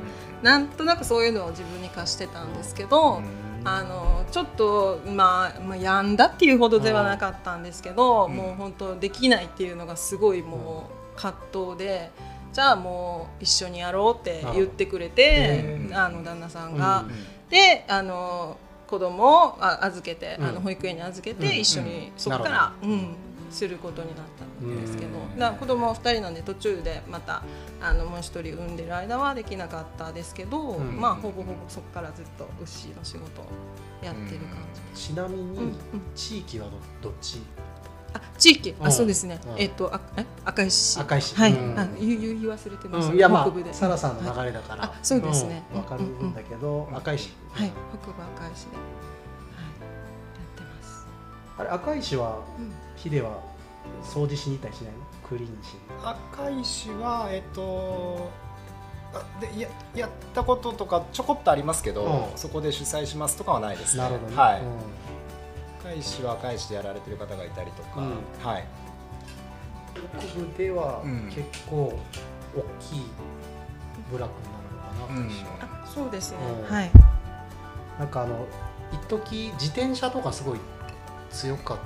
[SPEAKER 4] なんとなくそういうのを自分に貸してたんですけど、あのちょっと、まあ、まあ病んだっていうほどではなかったんですけど、
[SPEAKER 3] うん。
[SPEAKER 4] もう本当できないっていうのがすごいもう葛藤で。じゃあもう一緒にやろうって言ってくれて
[SPEAKER 2] うん。
[SPEAKER 4] あの旦那さんが、
[SPEAKER 2] うん
[SPEAKER 4] であの子供をあ預けて、
[SPEAKER 2] うん。
[SPEAKER 4] あの保育園に預けて、
[SPEAKER 2] うん。
[SPEAKER 4] 一緒にそこから、うんすることになったんですけど、
[SPEAKER 3] うん。
[SPEAKER 4] だから子供2人なんで途中でまたあのもう一人産んでる間はできなかったですけど、
[SPEAKER 2] うん。
[SPEAKER 4] まあほぼほぼそこからずっと牛の仕事をやってる感じ。
[SPEAKER 2] ちなみに、地域はどどっち？
[SPEAKER 4] あ地域、
[SPEAKER 2] うん。
[SPEAKER 4] あそうですね、
[SPEAKER 2] うん。
[SPEAKER 4] えっとあえ？赤石。市
[SPEAKER 2] 赤石。
[SPEAKER 4] はい、
[SPEAKER 2] うん。
[SPEAKER 4] あ言う言忘れてました、
[SPEAKER 2] うん、いやま
[SPEAKER 4] 北部で。
[SPEAKER 2] あサラさんの
[SPEAKER 4] はい。
[SPEAKER 2] 流れだから、
[SPEAKER 4] あそうですね。
[SPEAKER 2] うん。わかるんだけど、赤石、
[SPEAKER 4] はい、北部赤石で。
[SPEAKER 2] あれ赤石は
[SPEAKER 4] うん。
[SPEAKER 2] ヒデは掃除しに行ったりしないの？クリーンしに。
[SPEAKER 3] 赤石はえっとあでややったこととかちょこっとありますけど、
[SPEAKER 2] うん。
[SPEAKER 3] そこで主催しますとかはないですね。
[SPEAKER 2] なるほどね。
[SPEAKER 3] はい、
[SPEAKER 2] うん。
[SPEAKER 3] 開始は開始でやられてる方がいたりとか、
[SPEAKER 2] うん。
[SPEAKER 3] はい。
[SPEAKER 2] 北部では
[SPEAKER 3] うん。
[SPEAKER 2] 結構大きい部落になるのかな、
[SPEAKER 3] うん。
[SPEAKER 2] 私は。
[SPEAKER 4] あそうですね。
[SPEAKER 2] うん。
[SPEAKER 4] はい。
[SPEAKER 2] なんかあの一時自転車とかすごい強かっ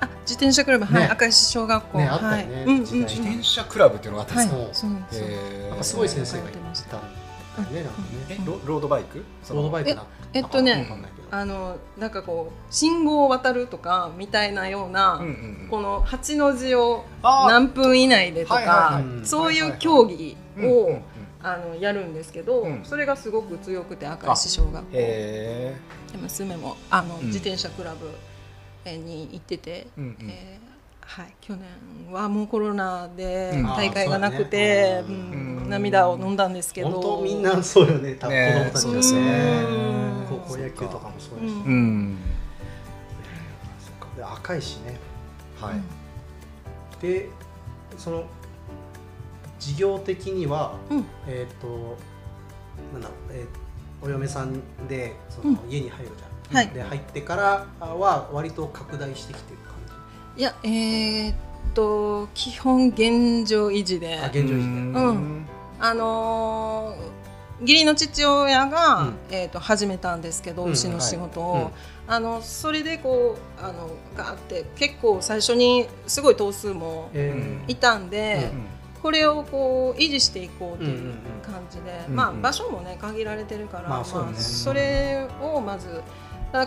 [SPEAKER 4] あ自転車クラブ。はい
[SPEAKER 2] ね。
[SPEAKER 4] 赤石小学校。
[SPEAKER 2] ねあったよね
[SPEAKER 3] 自転車。クラブっていうのがあったん
[SPEAKER 4] はい。
[SPEAKER 3] ですか、
[SPEAKER 4] そう。なんです
[SPEAKER 2] ごい先生がいたねなんかね。
[SPEAKER 3] えロロードバイク？その
[SPEAKER 2] ロードバイクな
[SPEAKER 4] えっとねあのなんかこう信号を渡るとかみたいなような、この8の字を何分以内でとか、
[SPEAKER 3] はいはい
[SPEAKER 2] はい
[SPEAKER 4] そういう競技を、あのやるんですけど、
[SPEAKER 3] うん。
[SPEAKER 4] それがすごく強くて赤石小学校。
[SPEAKER 3] へ
[SPEAKER 4] で娘もあの、
[SPEAKER 3] うん。
[SPEAKER 4] 自転車クラブえに行ってて、
[SPEAKER 3] ーうんうん。
[SPEAKER 4] えーはい、去年はもうコロナで
[SPEAKER 3] うん。
[SPEAKER 4] 大会がなくて、
[SPEAKER 2] うだね。
[SPEAKER 4] うん
[SPEAKER 3] うん。
[SPEAKER 4] 涙を飲んだんですけど。
[SPEAKER 2] 本当みんなそうよね多分
[SPEAKER 3] ね
[SPEAKER 2] 子供たち
[SPEAKER 3] そう
[SPEAKER 2] ですよね。
[SPEAKER 4] うん
[SPEAKER 2] 高校野球とかもそうだし、
[SPEAKER 4] うん。
[SPEAKER 2] 赤いしね。
[SPEAKER 3] はい、
[SPEAKER 2] でその事業的には、
[SPEAKER 4] うん。
[SPEAKER 2] えっ、となんだろう、えーお嫁さんでその、家に入るじゃん、
[SPEAKER 4] はい
[SPEAKER 2] で入ってからは割と拡大してきてる感
[SPEAKER 4] いやえーっと基本現状維持で。
[SPEAKER 2] じあ現状維持で。
[SPEAKER 4] うん。あのー義理の父親が、
[SPEAKER 2] うん。
[SPEAKER 4] えー、と始めたんですけど、
[SPEAKER 2] うん。
[SPEAKER 4] 牛の仕事を、
[SPEAKER 2] はい。うん。
[SPEAKER 4] あのそれでこうあのガーって結構最初にすごい頭数も
[SPEAKER 2] えー。
[SPEAKER 4] いたんで、
[SPEAKER 2] うん
[SPEAKER 4] これをこう維持していこうとい
[SPEAKER 2] んうんう
[SPEAKER 4] うん感じで、
[SPEAKER 3] うん。
[SPEAKER 4] まあ、
[SPEAKER 3] うん
[SPEAKER 4] 場所もね限られてるから、
[SPEAKER 2] まあそうね。
[SPEAKER 4] それをまず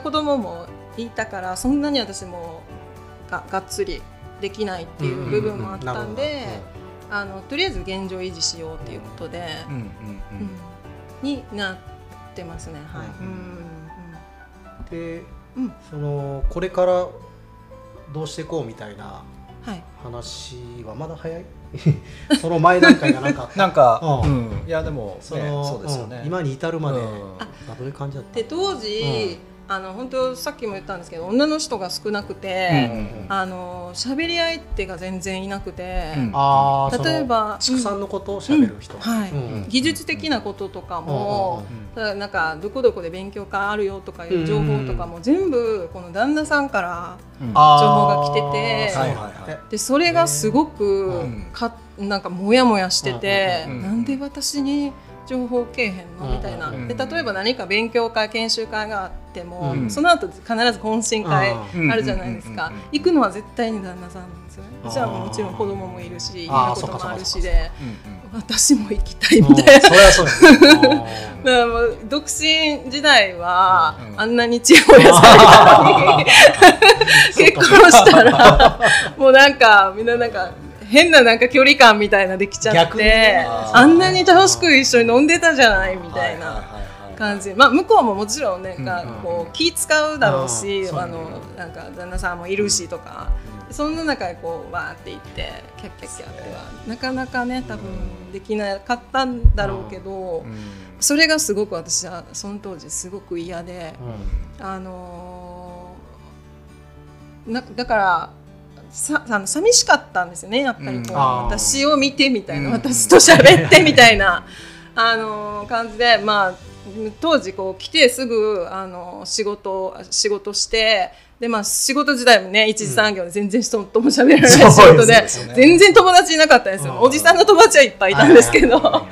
[SPEAKER 4] 子供もいたからそんなに私もががっつりできないっていう部分もあったんで。あのとりあえず現状維持しようっていうことで、
[SPEAKER 3] うんうん
[SPEAKER 4] うん。になってますね。はい。
[SPEAKER 2] うん
[SPEAKER 4] うん。
[SPEAKER 2] で、
[SPEAKER 4] うん。
[SPEAKER 2] そのこれからどうしていこうみたいな
[SPEAKER 4] はい。
[SPEAKER 2] 話はまだ早い？その前段階がなんか
[SPEAKER 3] なんか、
[SPEAKER 2] う
[SPEAKER 3] うん、いやでも、ね、
[SPEAKER 2] その
[SPEAKER 3] そうですよね、
[SPEAKER 2] うん。今に至るまで、
[SPEAKER 3] うん。
[SPEAKER 2] あどういう感じだった
[SPEAKER 4] で当時、あの本当さっきも言ったんですけど女の人が少なくて、
[SPEAKER 3] うん
[SPEAKER 4] あの喋り相手が全然いなくて、
[SPEAKER 3] うん。
[SPEAKER 4] 例えば
[SPEAKER 2] 畜産のことを喋る人、
[SPEAKER 4] はい、
[SPEAKER 2] うん
[SPEAKER 4] 技術的なこととかも、
[SPEAKER 3] うん
[SPEAKER 4] ただなんかどこどこで勉強会あるよとかいう情報とかも全部この旦那さんから情報が来てて
[SPEAKER 3] はいはいはい。
[SPEAKER 4] でそれがすごく
[SPEAKER 3] うん。
[SPEAKER 4] かなんかモヤモヤしてて、
[SPEAKER 3] うん。
[SPEAKER 4] なんで私に情報けえへんのみたいな、
[SPEAKER 2] うん。
[SPEAKER 4] で例えば何か勉強会研修会があっても、
[SPEAKER 2] うん。
[SPEAKER 4] その後必ず懇親会
[SPEAKER 3] うん。
[SPEAKER 4] あるじゃないですか、
[SPEAKER 3] うん
[SPEAKER 4] 行くのは絶対に旦那さんなんですよね。じゃあもちろん子供もいるしいろん
[SPEAKER 2] あー
[SPEAKER 4] なこともあるしで
[SPEAKER 3] うん
[SPEAKER 4] 私も行きたい
[SPEAKER 2] うん
[SPEAKER 4] みたいな。だもう独身時代は、
[SPEAKER 3] うん
[SPEAKER 4] あんなにちやほやされたのに 結婚したらもうなんかみんななんか変ななんか距離感みたいなできちゃって
[SPEAKER 2] ね。
[SPEAKER 4] あんなに楽しく一緒に飲んでたじゃないみ
[SPEAKER 3] み
[SPEAKER 4] たいな感じ。まあ向こうももちろんねなんかこう気使うだろうし
[SPEAKER 2] うん
[SPEAKER 4] あのなんか旦那さんもいるしとかそんな中でこうわーって言ってキャッキャッキャってはなかなかね多分できなかったんだろうけど。それがすごく私はその当時すごく嫌で、あのーなだからさあの寂しかったんですよねやっぱりこう、
[SPEAKER 3] うん。
[SPEAKER 4] 私を見てみたいな、
[SPEAKER 3] うん。
[SPEAKER 4] 私と喋ってみたいな、あのー感じでまあ当時こう来てすぐあの仕事仕事してでまあ仕事自体もね一次産業で全然人とも喋らない仕事で,、全然友達いなかったんですよ、
[SPEAKER 2] うん。
[SPEAKER 4] おじさんの友達はいっぱいいたんですけど、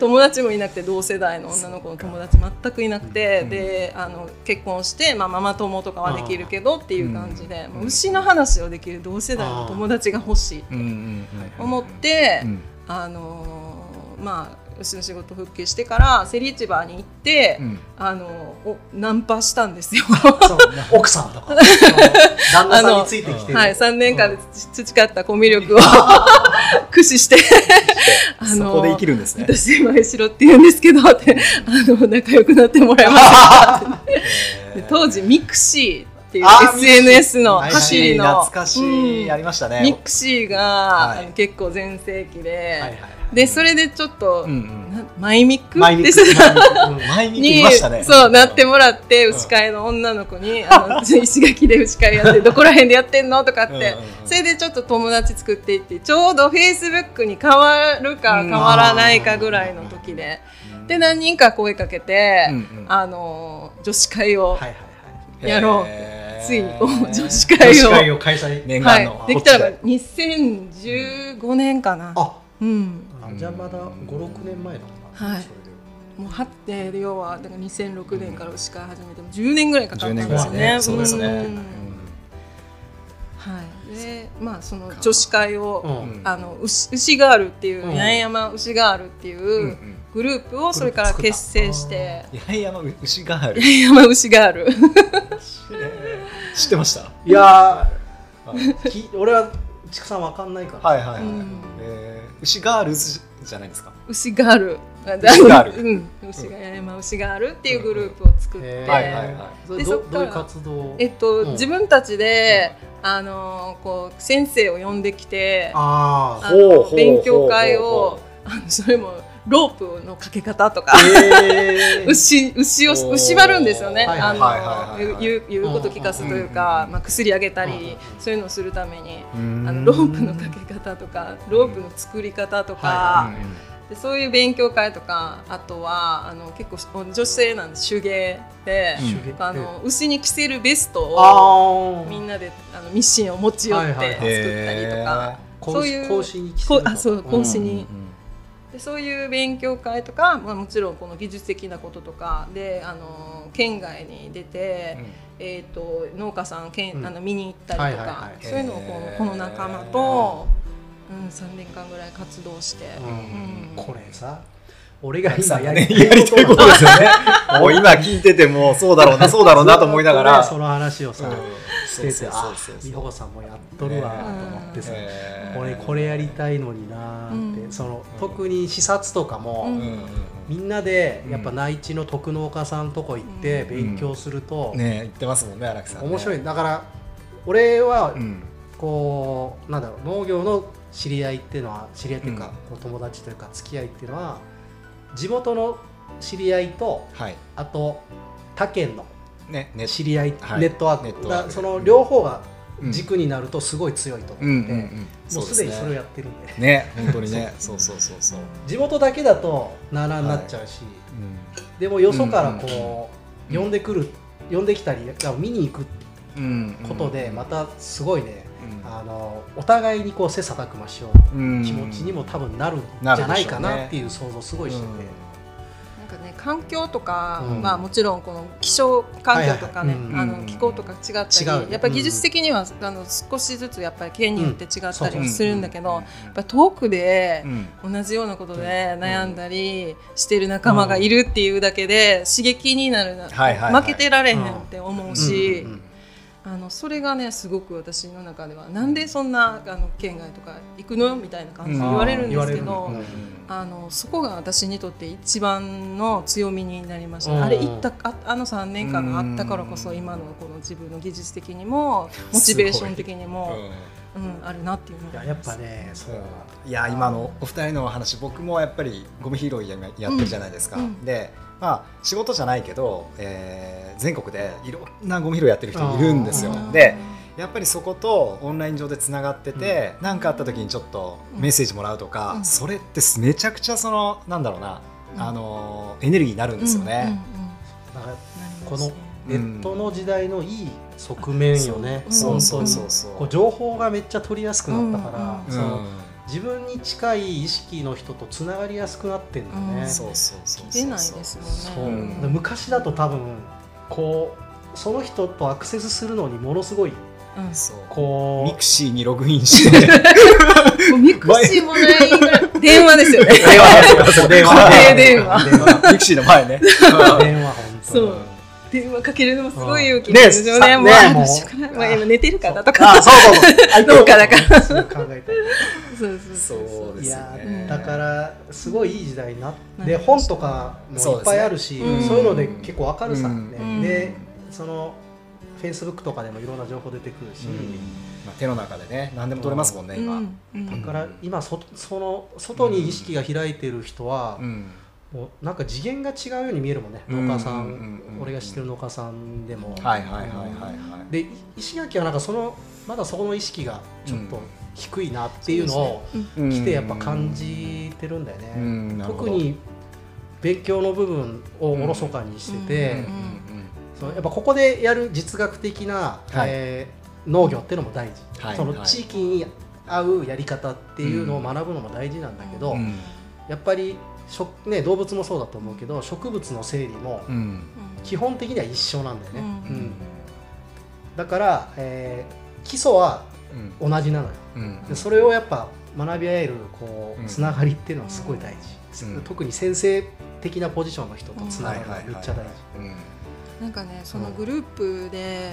[SPEAKER 4] 友達もいなくて同世代の女の子の友達全くいなくて、であの結婚して、まあ、ママ友とかはできるけどっていう感じで、牛の話をできる同世代の友達が欲しいと思って、あのーまあ牛の仕事復帰してから競り市場に行って、あのおナンパしたんですよ。
[SPEAKER 2] 奥さんとか。旦那さんについてきてる。
[SPEAKER 4] はい、3年間で培ったコミュ力を 駆使してあ
[SPEAKER 3] そこで生きるんですね。
[SPEAKER 4] 私前城って言うんですけどってあの仲良くなってもらいましたって。で当時ミクシーっていう SNS の
[SPEAKER 2] ミクシー。
[SPEAKER 4] 走りの
[SPEAKER 3] 懐かしい、
[SPEAKER 4] うん。
[SPEAKER 3] ありましたね。
[SPEAKER 4] ミクシーが、
[SPEAKER 3] はい。
[SPEAKER 4] あの結構全盛期で、
[SPEAKER 2] はいはいはい
[SPEAKER 4] でそれでちょっと、
[SPEAKER 3] うんうん。
[SPEAKER 4] なマイミック？
[SPEAKER 2] マイミック。
[SPEAKER 3] ね。
[SPEAKER 4] そうなってもらって牛飼いの女の子に「あの 石垣で牛飼いやってどこら辺でやってんの?」とかって、
[SPEAKER 3] うんうんうん。
[SPEAKER 4] それでちょっと友達作っていってちょうどフェイスブックに変わるか変わらないかぐらいの時で、で何人か声かけて、
[SPEAKER 3] うんうん。
[SPEAKER 4] あの女子会を、
[SPEAKER 2] はいはいはい。
[SPEAKER 4] やろう。
[SPEAKER 3] へー。
[SPEAKER 4] ついにこう女子会を。
[SPEAKER 2] 女子会を開催。
[SPEAKER 4] はい、できたのが
[SPEAKER 3] こっち
[SPEAKER 4] 2015年かな。
[SPEAKER 2] あ。
[SPEAKER 4] うん
[SPEAKER 2] あじゃあまだ56年前なのかな。
[SPEAKER 4] はい。もうはって要はだから2006年から牛飼い始めても10年ぐらいかかったんですよ
[SPEAKER 3] 10年ぐらい
[SPEAKER 4] ね。
[SPEAKER 3] ねそうですね。
[SPEAKER 4] ん
[SPEAKER 3] うん
[SPEAKER 4] はい。でまあその女子会を、
[SPEAKER 2] うん。
[SPEAKER 4] あの牛牛ガールっていう、
[SPEAKER 2] うん。
[SPEAKER 4] 八重山牛ガールっていううんグループをそれから結成して、
[SPEAKER 3] 八重山牛ガール
[SPEAKER 4] 八重山牛ガール。
[SPEAKER 3] 知ってました？
[SPEAKER 2] いや俺は畜産わかんないから。
[SPEAKER 3] はいはいはい、
[SPEAKER 4] うん。
[SPEAKER 3] えー牛ガールズじゃないですか？
[SPEAKER 4] 牛ガール。
[SPEAKER 3] 牛ガール。
[SPEAKER 4] うん。牛が山牛ガールっていうグループを作って。
[SPEAKER 2] へー
[SPEAKER 3] はいはいはい。
[SPEAKER 2] それ
[SPEAKER 4] でそっから。
[SPEAKER 2] どどういう活動？
[SPEAKER 4] えっと、
[SPEAKER 2] うん。
[SPEAKER 4] 自分たちで、あのこう先生を呼んできて
[SPEAKER 2] あ
[SPEAKER 4] あ
[SPEAKER 3] ほうほうほうほう
[SPEAKER 4] の勉強会をあのそれもロープのかけ方とか
[SPEAKER 2] あへー。
[SPEAKER 4] 牛牛を
[SPEAKER 3] おー。
[SPEAKER 4] 縛るんですよね、言うこと聞かすというか、
[SPEAKER 3] うん
[SPEAKER 4] まあ、薬あげたり、
[SPEAKER 2] うん
[SPEAKER 4] そういうのをするために、
[SPEAKER 3] あ
[SPEAKER 4] あのロープのかけ方とかロープの作り方とか、
[SPEAKER 2] は
[SPEAKER 4] でそういう勉強会とかあとはあの結構女性なんで手芸で、
[SPEAKER 3] うん。
[SPEAKER 4] あの牛に着せるベストをみんなであのミシンを持ち寄って作ったりとか、そういう
[SPEAKER 2] 講師に来てる
[SPEAKER 4] あそう講師
[SPEAKER 3] うん
[SPEAKER 4] に、でそういう勉強会とか、まあ、もちろんこの技術的なこととかであの県外に出て、えー、と農家さん県、
[SPEAKER 2] うん。
[SPEAKER 4] あの見に行ったりとか、
[SPEAKER 2] はいはいはい。
[SPEAKER 4] そういうのをこのこの仲間と、うん、3年間ぐらい活動して、
[SPEAKER 2] うん。
[SPEAKER 4] うん。
[SPEAKER 2] これさ俺が
[SPEAKER 3] さ
[SPEAKER 2] 今や
[SPEAKER 3] ね
[SPEAKER 2] り
[SPEAKER 3] やりたいことですよね。もう今聞いててもそうだろうなそうだろうなと思いながら。
[SPEAKER 2] その話をさ
[SPEAKER 3] うん。
[SPEAKER 2] しててあ美穂さんもやっとるわと思ってさ
[SPEAKER 3] へー。
[SPEAKER 2] 俺これやりたいのになーって、
[SPEAKER 4] うん
[SPEAKER 2] その特に視察とかも、みんなで
[SPEAKER 3] うん。
[SPEAKER 2] やっぱ内地の徳農家さんとこ行って
[SPEAKER 4] うん。
[SPEAKER 2] 勉強すると、
[SPEAKER 3] ね言ってますもんね荒木さんね。
[SPEAKER 2] 面白い。だから俺は
[SPEAKER 3] うん。
[SPEAKER 2] こうなんだろう農業の知り合いっていうのは知り合いというか、
[SPEAKER 3] うん。
[SPEAKER 2] こう友達というか付き合いっていうのは地元の知り合いと
[SPEAKER 3] はい。
[SPEAKER 2] あと他県の知り合い、
[SPEAKER 3] はい。
[SPEAKER 2] ネットワーク。
[SPEAKER 3] ネットワーク
[SPEAKER 2] だその両方が
[SPEAKER 3] うん
[SPEAKER 2] 軸になるとすごい強いと思って、
[SPEAKER 3] うんうんうん。
[SPEAKER 2] もうすでにそれをやってるんで。
[SPEAKER 3] ね本当にね。そうそうそうそう。
[SPEAKER 2] 地元だけだとなあなあになっちゃうし、でもよそからこう、
[SPEAKER 3] うん
[SPEAKER 2] 呼んでくる呼んできたり見に行く
[SPEAKER 3] うん
[SPEAKER 2] ことでまたすごいね、
[SPEAKER 3] うん。
[SPEAKER 2] あのお互いにこう切磋琢磨しよう
[SPEAKER 3] うん。
[SPEAKER 2] 気持ちにも多分なるんじゃないかなっていう想像すごいしてて、
[SPEAKER 4] かね環境とか、
[SPEAKER 2] うん。
[SPEAKER 4] まあもちろんこの気象環境とかね、
[SPEAKER 2] はいはい
[SPEAKER 4] あの気候とか違ったり、やっぱり技術的には、あの少しずつやっぱり県によって違ったりはするんだけど、
[SPEAKER 3] うん。
[SPEAKER 4] やっぱ遠くで
[SPEAKER 3] うん。
[SPEAKER 4] 同じようなことで悩んだりしてる仲間がいるっていうだけで刺激になるな、負けてられへんって思うし、あのそれがねすごく私の中ではなんでそんなあの県外とか行くの？みたいな感じで言われるんですけど、あの。そこが私にとって一番の強みになりました、
[SPEAKER 2] うん。
[SPEAKER 4] あれ行ったああの3年間があったからこそ今のこの自分の技術的にもモチベーション的にも、うん、あるなっていうのが
[SPEAKER 2] いややっぱねそう。
[SPEAKER 3] いや今のお二人のお話僕もやっぱりゴミ拾いややってるじゃないですか、
[SPEAKER 4] うん。うん。
[SPEAKER 3] でまあ仕事じゃないけど、えー全国でいろんなゴミ拾いやってる人いるんですよ。
[SPEAKER 2] うん。
[SPEAKER 3] でやっぱりそことオンライン上でつながってて何、かあった時にちょっとメッセージもらうとか、
[SPEAKER 4] うん。
[SPEAKER 3] それってめちゃくちゃそのなんだろうな、
[SPEAKER 4] うん。
[SPEAKER 3] あのエネルギーになるんですよね。
[SPEAKER 4] うんうんうん。
[SPEAKER 2] だからこのネットの時代のいい側面よね、
[SPEAKER 4] うん
[SPEAKER 3] そうそうそうそう
[SPEAKER 2] こう情報がめっちゃ取りやすくなったから、
[SPEAKER 4] うんうん
[SPEAKER 2] その自分に近い意識の人とつながりやすくなってんだよね、
[SPEAKER 4] うん。
[SPEAKER 3] そうそうそうそう
[SPEAKER 4] 出ないですよね
[SPEAKER 2] そう、
[SPEAKER 3] うん。
[SPEAKER 2] で昔だと多分こうその人とアクセスするのにものすごい
[SPEAKER 4] うん。
[SPEAKER 3] そう。
[SPEAKER 2] こう
[SPEAKER 3] ミクシーにログインして。
[SPEAKER 4] ミクシーもないぐらい電話ですよね。
[SPEAKER 3] 電話。電
[SPEAKER 4] 話。
[SPEAKER 2] 電話。
[SPEAKER 3] ミクシーの前ね。
[SPEAKER 2] 電話。本当
[SPEAKER 4] そう。電話かけるのもすごい勇気ですよね。
[SPEAKER 2] ね。
[SPEAKER 4] もう
[SPEAKER 2] ねもう
[SPEAKER 4] まあ今寝てるかなとか。
[SPEAKER 2] あそうそうそう。
[SPEAKER 4] どうかだから。
[SPEAKER 2] 考えた。り
[SPEAKER 4] そうそう
[SPEAKER 3] そう
[SPEAKER 2] い
[SPEAKER 3] ですね。
[SPEAKER 2] だからすごいいい時代になって本とかもいっぱいあるし
[SPEAKER 4] そう
[SPEAKER 2] いうので結構わかるさ、でそのフェイスブックとかでもいろんな情報出てくるし、
[SPEAKER 1] まあ、手の中でね何でも取れますもんね今、
[SPEAKER 2] だから今そその外に意識が開いてる人は、
[SPEAKER 1] うん。
[SPEAKER 2] もうなんか次元が違うように見えるもんね、
[SPEAKER 1] うん。
[SPEAKER 2] 農家さん、俺が知ってる農家さんでも、
[SPEAKER 1] はいはいはいはいはい。
[SPEAKER 2] でい石垣はなんかそのまだそこの意識がちょっと低いなっていうのを
[SPEAKER 1] うん。
[SPEAKER 2] 来てやっぱ感じてるんだよね、特に勉強の部分をおろそかにしてて、
[SPEAKER 4] うん。
[SPEAKER 2] そうやっぱここでやる実学的な、
[SPEAKER 1] はい。
[SPEAKER 2] えー農業っていうのも大事、その
[SPEAKER 1] はい。はい
[SPEAKER 2] 地域に合うやり方っていうのを学ぶのも大事なんだけど、
[SPEAKER 1] うん。
[SPEAKER 2] やっぱり食、ね、動物もそうだと思うけど植物の整理も
[SPEAKER 1] うん。
[SPEAKER 2] 基本的には一緒なんだよね、
[SPEAKER 4] うん。
[SPEAKER 2] うん。だから、えー基礎は
[SPEAKER 1] うん
[SPEAKER 2] 同じなのよ。
[SPEAKER 1] うん。
[SPEAKER 2] でそれをやっぱ学び合えるこ
[SPEAKER 1] うん
[SPEAKER 2] うつながりっていうのはすごい大事、
[SPEAKER 1] うん。
[SPEAKER 2] 特に先生的なポジションの人とつながるのめっちゃ大事、
[SPEAKER 1] うん。
[SPEAKER 4] なんかねそのグループで、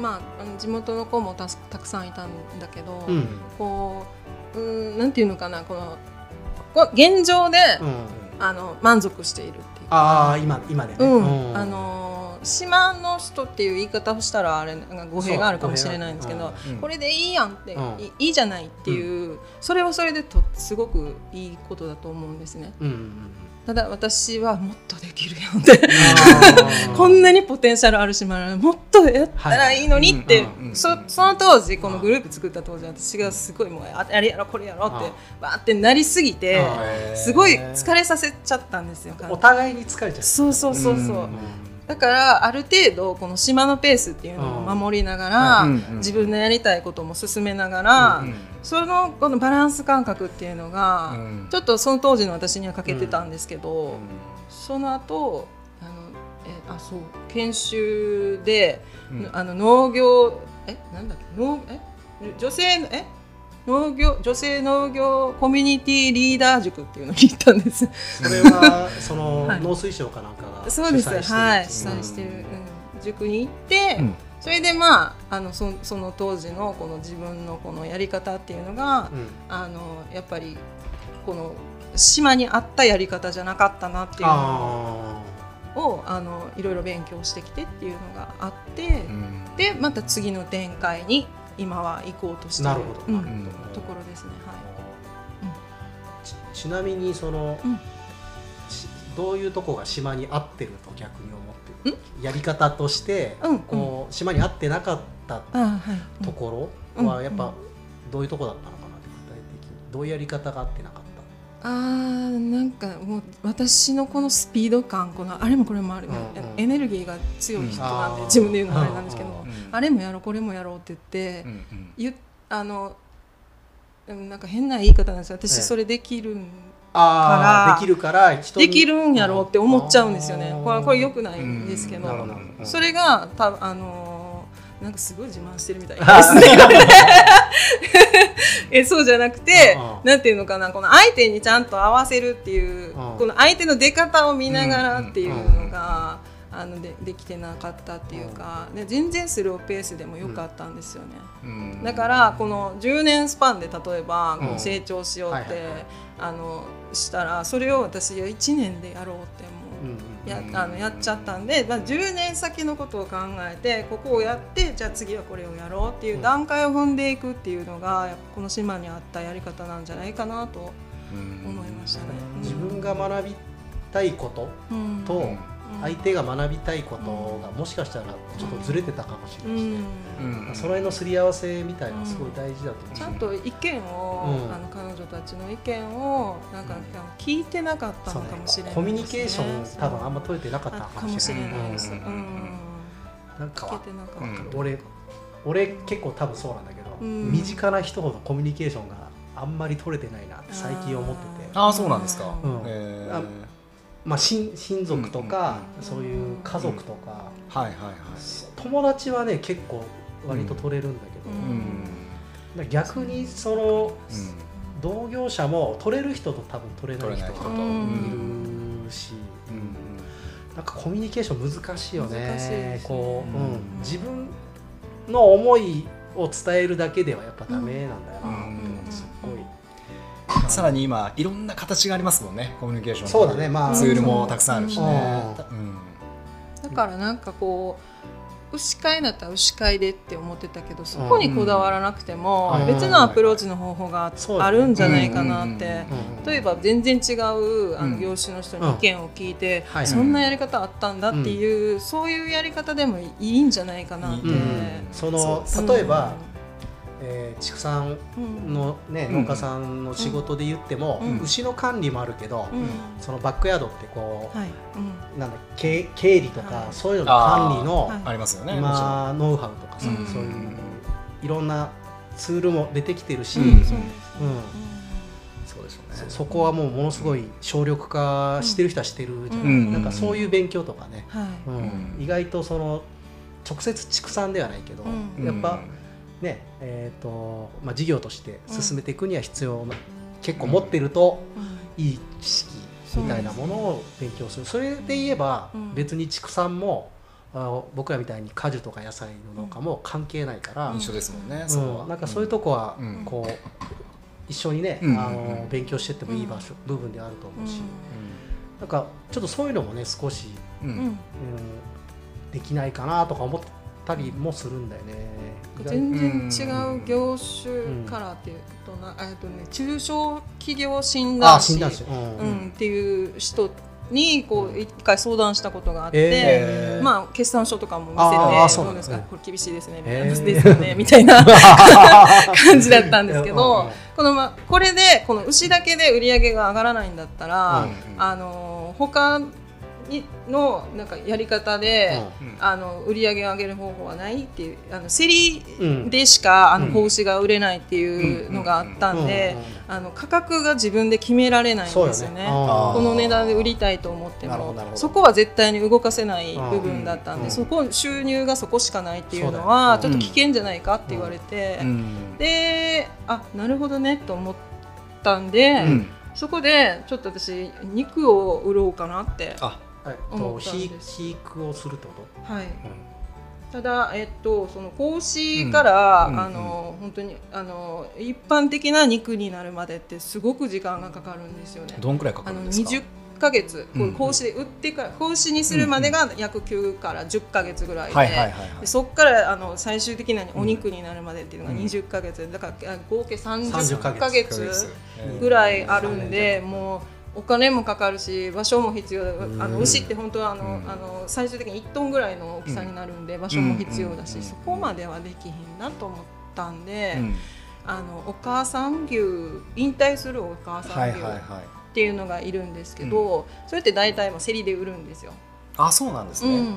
[SPEAKER 4] まああの地元の子もたすたくさんいたんだけど、
[SPEAKER 2] うん。
[SPEAKER 4] こううーんなんていうのかなこのこ現状で、
[SPEAKER 2] うん。
[SPEAKER 4] あの満足しているっていう
[SPEAKER 2] ああ今今でね、
[SPEAKER 4] うん。
[SPEAKER 2] うん。
[SPEAKER 4] あのー島の人っていう言い方をしたらあれ語弊があるかもしれないんですけど、
[SPEAKER 1] うん。
[SPEAKER 4] これでいいやんって、
[SPEAKER 2] うん。
[SPEAKER 4] いいいじゃないっていう、それはそれでとすごくいいことだと思うんですね。
[SPEAKER 2] うんうん
[SPEAKER 4] ただ私はもっとできるやんって。
[SPEAKER 2] うん
[SPEAKER 4] こんなにポテンシャルある島なのにもっとやったらいいのにって、そその当時このグループ作った当時私がすごいもうああれやろこれやろってわーってなりすぎて
[SPEAKER 2] うん
[SPEAKER 4] すごい疲れさせちゃったんですよ。
[SPEAKER 2] お互いに疲れちゃう
[SPEAKER 4] そうそうそうそう、
[SPEAKER 1] うん
[SPEAKER 4] だからある程度この島のペースっていうのを守りながら、自分のやりたいことも進めながら、
[SPEAKER 1] うん
[SPEAKER 4] そのこのバランス感覚っていうのが、
[SPEAKER 1] うん。
[SPEAKER 4] ちょっとその当時の私には欠けてたんですけど、
[SPEAKER 1] うん。
[SPEAKER 4] その後あのえあそう研修で、
[SPEAKER 1] うん。
[SPEAKER 4] あの農業えなんだっけ農え女性え農業女性農業コミュニティリーダー塾っていうのに行ったんです。
[SPEAKER 2] それはその
[SPEAKER 4] はい。
[SPEAKER 2] 農水省かなんかが
[SPEAKER 4] そうです。
[SPEAKER 2] 主催してる
[SPEAKER 4] はい。主催してる、うん塾に行って、
[SPEAKER 1] うん。
[SPEAKER 4] それでまああのそその当時のこの自分のこのやり方っていうのが、
[SPEAKER 2] うん。
[SPEAKER 4] あのやっぱりこの島に合ったやり方じゃなかったなっていうの
[SPEAKER 2] あ
[SPEAKER 4] をあのいろいろ勉強してきてっていうのがあって、
[SPEAKER 1] うん。
[SPEAKER 4] でまた次の展開に今は行こうとしてる
[SPEAKER 2] なるほど。
[SPEAKER 4] うん。ところですね。はい。
[SPEAKER 2] ちちなみにその、どういうとこが島に合ってると逆に思ってる？やり方として、
[SPEAKER 4] うん
[SPEAKER 2] こう島に合ってなかったとこ
[SPEAKER 4] うん。
[SPEAKER 2] ろはやっぱ
[SPEAKER 4] うん
[SPEAKER 2] どういうとこだったのかなって具体的に。どういうやり方が合ってなかっ
[SPEAKER 4] あーなんかもう私のこのスピード感このあれもこれもある、
[SPEAKER 2] うんうん。
[SPEAKER 4] エネルギーが強い人なんで、
[SPEAKER 2] うん。
[SPEAKER 4] 自分で言うのもあれなんですけど、
[SPEAKER 2] うん
[SPEAKER 1] うん
[SPEAKER 4] あれもやろうこれもやろうって言って、
[SPEAKER 1] うんうん。
[SPEAKER 4] 言っあのうんなんか変な言い方なんですよ。私
[SPEAKER 2] ええ
[SPEAKER 4] それできるん、
[SPEAKER 2] たあ
[SPEAKER 4] から。
[SPEAKER 2] あできるから
[SPEAKER 4] できるんやろうって思っちゃうんですよね、
[SPEAKER 2] うん。
[SPEAKER 4] これこれ良くないんですけど、
[SPEAKER 2] うん。
[SPEAKER 4] それがたあのーなんかすごい自慢してるみたいですね。えそうじゃなくて
[SPEAKER 2] うん。
[SPEAKER 4] なんていうのかなこの相手にちゃんと合わせるっていう
[SPEAKER 2] うん。
[SPEAKER 4] この相手の出方を見ながらっていうのがあのでできてなかったっていうかで全然スローペースでもよかったんですよね。
[SPEAKER 1] うん。
[SPEAKER 4] だからこの10年スパンで例えば
[SPEAKER 2] うん。
[SPEAKER 4] この成長しようってあのしたらそれを私は1年でやろうってもう。
[SPEAKER 2] うん。
[SPEAKER 4] やあのやっちゃったんで、まあ、10年先のことを考えてここをやってじゃあ次はこれをやろうっていう段階を踏んでいくっていうのがこの島にあったやり方なんじゃないかなと
[SPEAKER 1] うん
[SPEAKER 4] 思いましたね。
[SPEAKER 2] 自分が学びたいこと
[SPEAKER 4] うん。
[SPEAKER 2] と
[SPEAKER 1] うん
[SPEAKER 2] 相手が学びたいことがもしかしたらちょっとずれてたかもしれ
[SPEAKER 4] う
[SPEAKER 2] ないしね、
[SPEAKER 4] ん。
[SPEAKER 1] うん。
[SPEAKER 2] その辺のすり合わせみたいなのすごい大事だと思う、
[SPEAKER 4] ちゃんと意見を、
[SPEAKER 2] うん。
[SPEAKER 4] あの彼女たちの意見をなんか聞いてなかったのかもしれないね、
[SPEAKER 2] コミュニケーション多分あんま
[SPEAKER 4] と
[SPEAKER 2] 取れてなかったの
[SPEAKER 4] かもしれ
[SPEAKER 2] ない
[SPEAKER 4] です。
[SPEAKER 2] なんか
[SPEAKER 4] 聞けてなかった。
[SPEAKER 1] うん
[SPEAKER 2] 俺俺結構多分そうなんだけど、
[SPEAKER 4] うん。
[SPEAKER 2] 身近な人ほどコミュニケーションがあんまり取れてないなって最近思ってて。
[SPEAKER 1] ああそうなんですか。
[SPEAKER 2] うん。
[SPEAKER 1] えー。
[SPEAKER 2] あまあ親親族とか、
[SPEAKER 4] うん
[SPEAKER 2] そういう家族とか、
[SPEAKER 1] はいはいはい。
[SPEAKER 2] 友達はね結構割と取れるんだけど、
[SPEAKER 4] うん。
[SPEAKER 1] うん。
[SPEAKER 2] だから逆にその同業者も取れる人と多分取れない人
[SPEAKER 1] と
[SPEAKER 4] うん
[SPEAKER 2] いるし、
[SPEAKER 1] うん
[SPEAKER 2] なんかコミュニケーション難しいよね。
[SPEAKER 4] 難しいですね。
[SPEAKER 2] こう、
[SPEAKER 1] うん。
[SPEAKER 2] うん、自分の思いを伝えるだけではやっぱダメなんだよな、
[SPEAKER 1] さらに今いろんな形がありますもんねコミュニケーション
[SPEAKER 2] そうだねまあ。
[SPEAKER 1] ツールもたくさんあるしね。
[SPEAKER 2] うん。
[SPEAKER 1] うん。
[SPEAKER 4] だからなんかこう牛飼いだったら牛飼いでって思ってたけどそこにこだわらなくても
[SPEAKER 2] うん。
[SPEAKER 4] 別のアプローチの方法があるんじゃないかなっ
[SPEAKER 1] うん
[SPEAKER 4] て
[SPEAKER 2] うん
[SPEAKER 4] 例えば全然違うあ
[SPEAKER 1] うん。
[SPEAKER 4] の業種の人に意見を聞いて、
[SPEAKER 2] はい。
[SPEAKER 4] そんなやり方あったんだっていう、そういうやり方でもいいんじゃないかなって。
[SPEAKER 1] うん。
[SPEAKER 2] その例えば、えー畜産
[SPEAKER 4] うん。
[SPEAKER 2] の、ね
[SPEAKER 1] うん。
[SPEAKER 2] 農家さんの仕事で言っても、
[SPEAKER 4] うん。
[SPEAKER 2] 牛の管理もあるけど、
[SPEAKER 4] うん。
[SPEAKER 2] そのバックヤードってこう、
[SPEAKER 4] はい。うん。
[SPEAKER 2] なんだ経経理とか、
[SPEAKER 4] はい。
[SPEAKER 2] そういうのの管理の、
[SPEAKER 4] はい。
[SPEAKER 1] ありますよね。
[SPEAKER 2] 今ノウハウとかさ、
[SPEAKER 4] うん。
[SPEAKER 2] そういういろんなツールも出てきてるし、
[SPEAKER 4] うん。
[SPEAKER 2] うん。
[SPEAKER 4] そうですね。
[SPEAKER 1] そうでしょうね。
[SPEAKER 2] そそこはもうものすごい省力化してる人はしてるじゃない、
[SPEAKER 1] うん。
[SPEAKER 2] なんかそういう勉強とかね、
[SPEAKER 4] はい。
[SPEAKER 2] うん。
[SPEAKER 1] うん。
[SPEAKER 2] 意外とその直接畜産ではないけど、
[SPEAKER 4] うん。
[SPEAKER 2] やっぱねえーとまあ、事業として進めていくには必要な、結構持ってると
[SPEAKER 4] うん。
[SPEAKER 2] いい知識みたいなものを勉強する。それで言えば
[SPEAKER 4] うん。
[SPEAKER 2] 別に畜産もあ僕らみたいに果樹とか野菜の農家も関係ないから、
[SPEAKER 1] 一緒ですもんね。
[SPEAKER 2] うん。なんかそういうとこは
[SPEAKER 1] うん。
[SPEAKER 2] こう一緒にね、
[SPEAKER 1] うん。
[SPEAKER 2] あの勉強してってもいい場所、部分であると思うし、なんかちょっとそういうのもね少し、
[SPEAKER 1] うん。
[SPEAKER 2] できないかなとか思ったりもするんだよね。
[SPEAKER 4] 全然違う業種からっていうとな、えっとね、中小企業診断士。
[SPEAKER 2] うん。
[SPEAKER 4] うん、っていう人にこう一回相談したことがあって、
[SPEAKER 2] えー。
[SPEAKER 4] まあ、決算書とかも見せてどうですか？これ厳しいですねみたいな。ですよね みたいな 感じだったんですけどこの、ま、これでこの牛だけで売り上げが上がらないんだったら、
[SPEAKER 2] うん。
[SPEAKER 4] あの他にのなんかやり方で、あの売り上げを上げる方法はないっていうあの競り
[SPEAKER 2] うん。
[SPEAKER 4] でしか、あ
[SPEAKER 1] うん
[SPEAKER 4] の子牛が売れないっていうのがあったんで、あの価格が自分で決められないんですよね。この値段で売りたいと思ってもそこは絶対に動かせない部分だったんで、
[SPEAKER 2] うん。
[SPEAKER 4] そこ収入がそこしかないっていうのは
[SPEAKER 2] よ
[SPEAKER 4] ちょっと危険じゃないかって言われて、
[SPEAKER 1] うん。
[SPEAKER 4] であなるほどねと思ったんで、
[SPEAKER 1] うん。
[SPEAKER 4] そこでちょっと私肉を売ろうかなって
[SPEAKER 1] あ
[SPEAKER 2] えっ
[SPEAKER 4] 思
[SPEAKER 2] と
[SPEAKER 4] ったんです。
[SPEAKER 2] 肥育をするってこ
[SPEAKER 4] はい。
[SPEAKER 2] と、
[SPEAKER 4] ただ、えっと、その子牛から、
[SPEAKER 1] うんうん
[SPEAKER 4] あの本当にあの一般的な肉になるまでってすごく時間がかかるんですよね。
[SPEAKER 1] どんくらいかかるんですか
[SPEAKER 4] ？20ヶ月、こ
[SPEAKER 1] うん。
[SPEAKER 4] う子牛で売ってから子牛にするまでが約9から10ヶ月ぐらいで。そこからあの最終的なお肉になるまでっていうのが
[SPEAKER 1] うん。
[SPEAKER 4] 20ヶ月、だからあ合計30
[SPEAKER 2] 30
[SPEAKER 4] ヶ
[SPEAKER 2] ヶ
[SPEAKER 4] 月ぐらいあるんで、もうお金もかかるし場所も必要だ。あの
[SPEAKER 2] うん
[SPEAKER 4] 牛って本当はあの、
[SPEAKER 1] うん。
[SPEAKER 4] あの最終的に1トンぐらいの大きさになるんで、場所も必要だし、
[SPEAKER 1] うん。
[SPEAKER 4] そこまではできひんなと思ったんで、
[SPEAKER 1] うん。
[SPEAKER 4] あのお母さん牛引退するお母さん牛。っていうのがいるんですけど、それって大体も競りで売るんですよ。
[SPEAKER 1] あそうなんですね。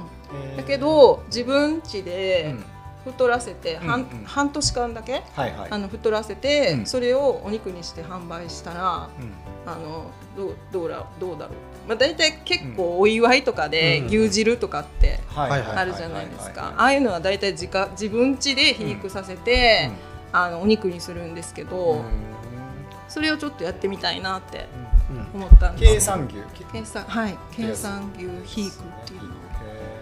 [SPEAKER 4] だけど自分家
[SPEAKER 1] う
[SPEAKER 4] で
[SPEAKER 1] ん。
[SPEAKER 4] 太らせて、半半年間だけ。あの太らせて、
[SPEAKER 1] うん。
[SPEAKER 4] それをお肉にして販売したら
[SPEAKER 1] うん。
[SPEAKER 4] あのどうどうだどうだろう、まあ、大体結構お祝いとかで
[SPEAKER 2] うん。
[SPEAKER 4] 牛汁とかってあるじゃないですか。
[SPEAKER 1] は
[SPEAKER 4] ああいうのは大体自家自分家で肥育させて、あのお肉にするんですけど、
[SPEAKER 1] うん。
[SPEAKER 4] それをちょっとやってみたいなって
[SPEAKER 2] うん。
[SPEAKER 4] 思ったんです。
[SPEAKER 1] 計算牛。
[SPEAKER 4] 計算はい。計算牛肥育っていう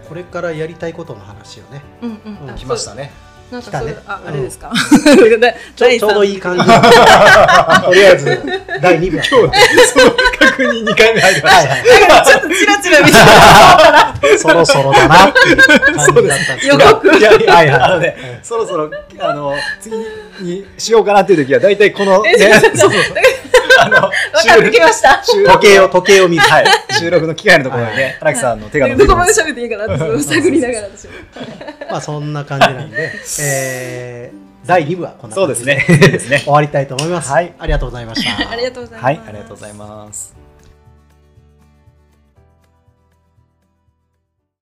[SPEAKER 2] これからやりたいことの話よね。
[SPEAKER 4] うんうん。
[SPEAKER 1] 来ましたね。
[SPEAKER 4] そうなんかそ
[SPEAKER 2] ね
[SPEAKER 4] あ
[SPEAKER 2] うん。
[SPEAKER 4] あれですか、
[SPEAKER 2] ちょちょうどいい感じ。とりあえず第2部だ
[SPEAKER 1] 今日その確認2回目入りまし
[SPEAKER 2] はいはい。
[SPEAKER 4] ちょっとチラチラ見て
[SPEAKER 2] そろそろだなっていう感じだったんですけど。
[SPEAKER 4] 予告。
[SPEAKER 1] た。いやいや
[SPEAKER 2] はいはい
[SPEAKER 1] あのねそろそろあの次にしようかなっていう時は大体このね
[SPEAKER 4] えちょっと
[SPEAKER 1] そう。あの
[SPEAKER 4] 分かってきました
[SPEAKER 1] 収
[SPEAKER 2] 時計を時計を見る
[SPEAKER 1] はい 収録の機会のところにね荒木さんの手が伸び
[SPEAKER 4] ど
[SPEAKER 1] てます。
[SPEAKER 4] こまで喋っていいかなって探りながら私も
[SPEAKER 2] まあそんな感じなんで、えー第2部はこんな
[SPEAKER 1] そう
[SPEAKER 2] 感じで
[SPEAKER 1] ですね。ですね。
[SPEAKER 2] 終わりたいと思います。
[SPEAKER 1] はい
[SPEAKER 2] ありがとうございました。
[SPEAKER 4] ありがとうございます、
[SPEAKER 1] はいありがとうございます。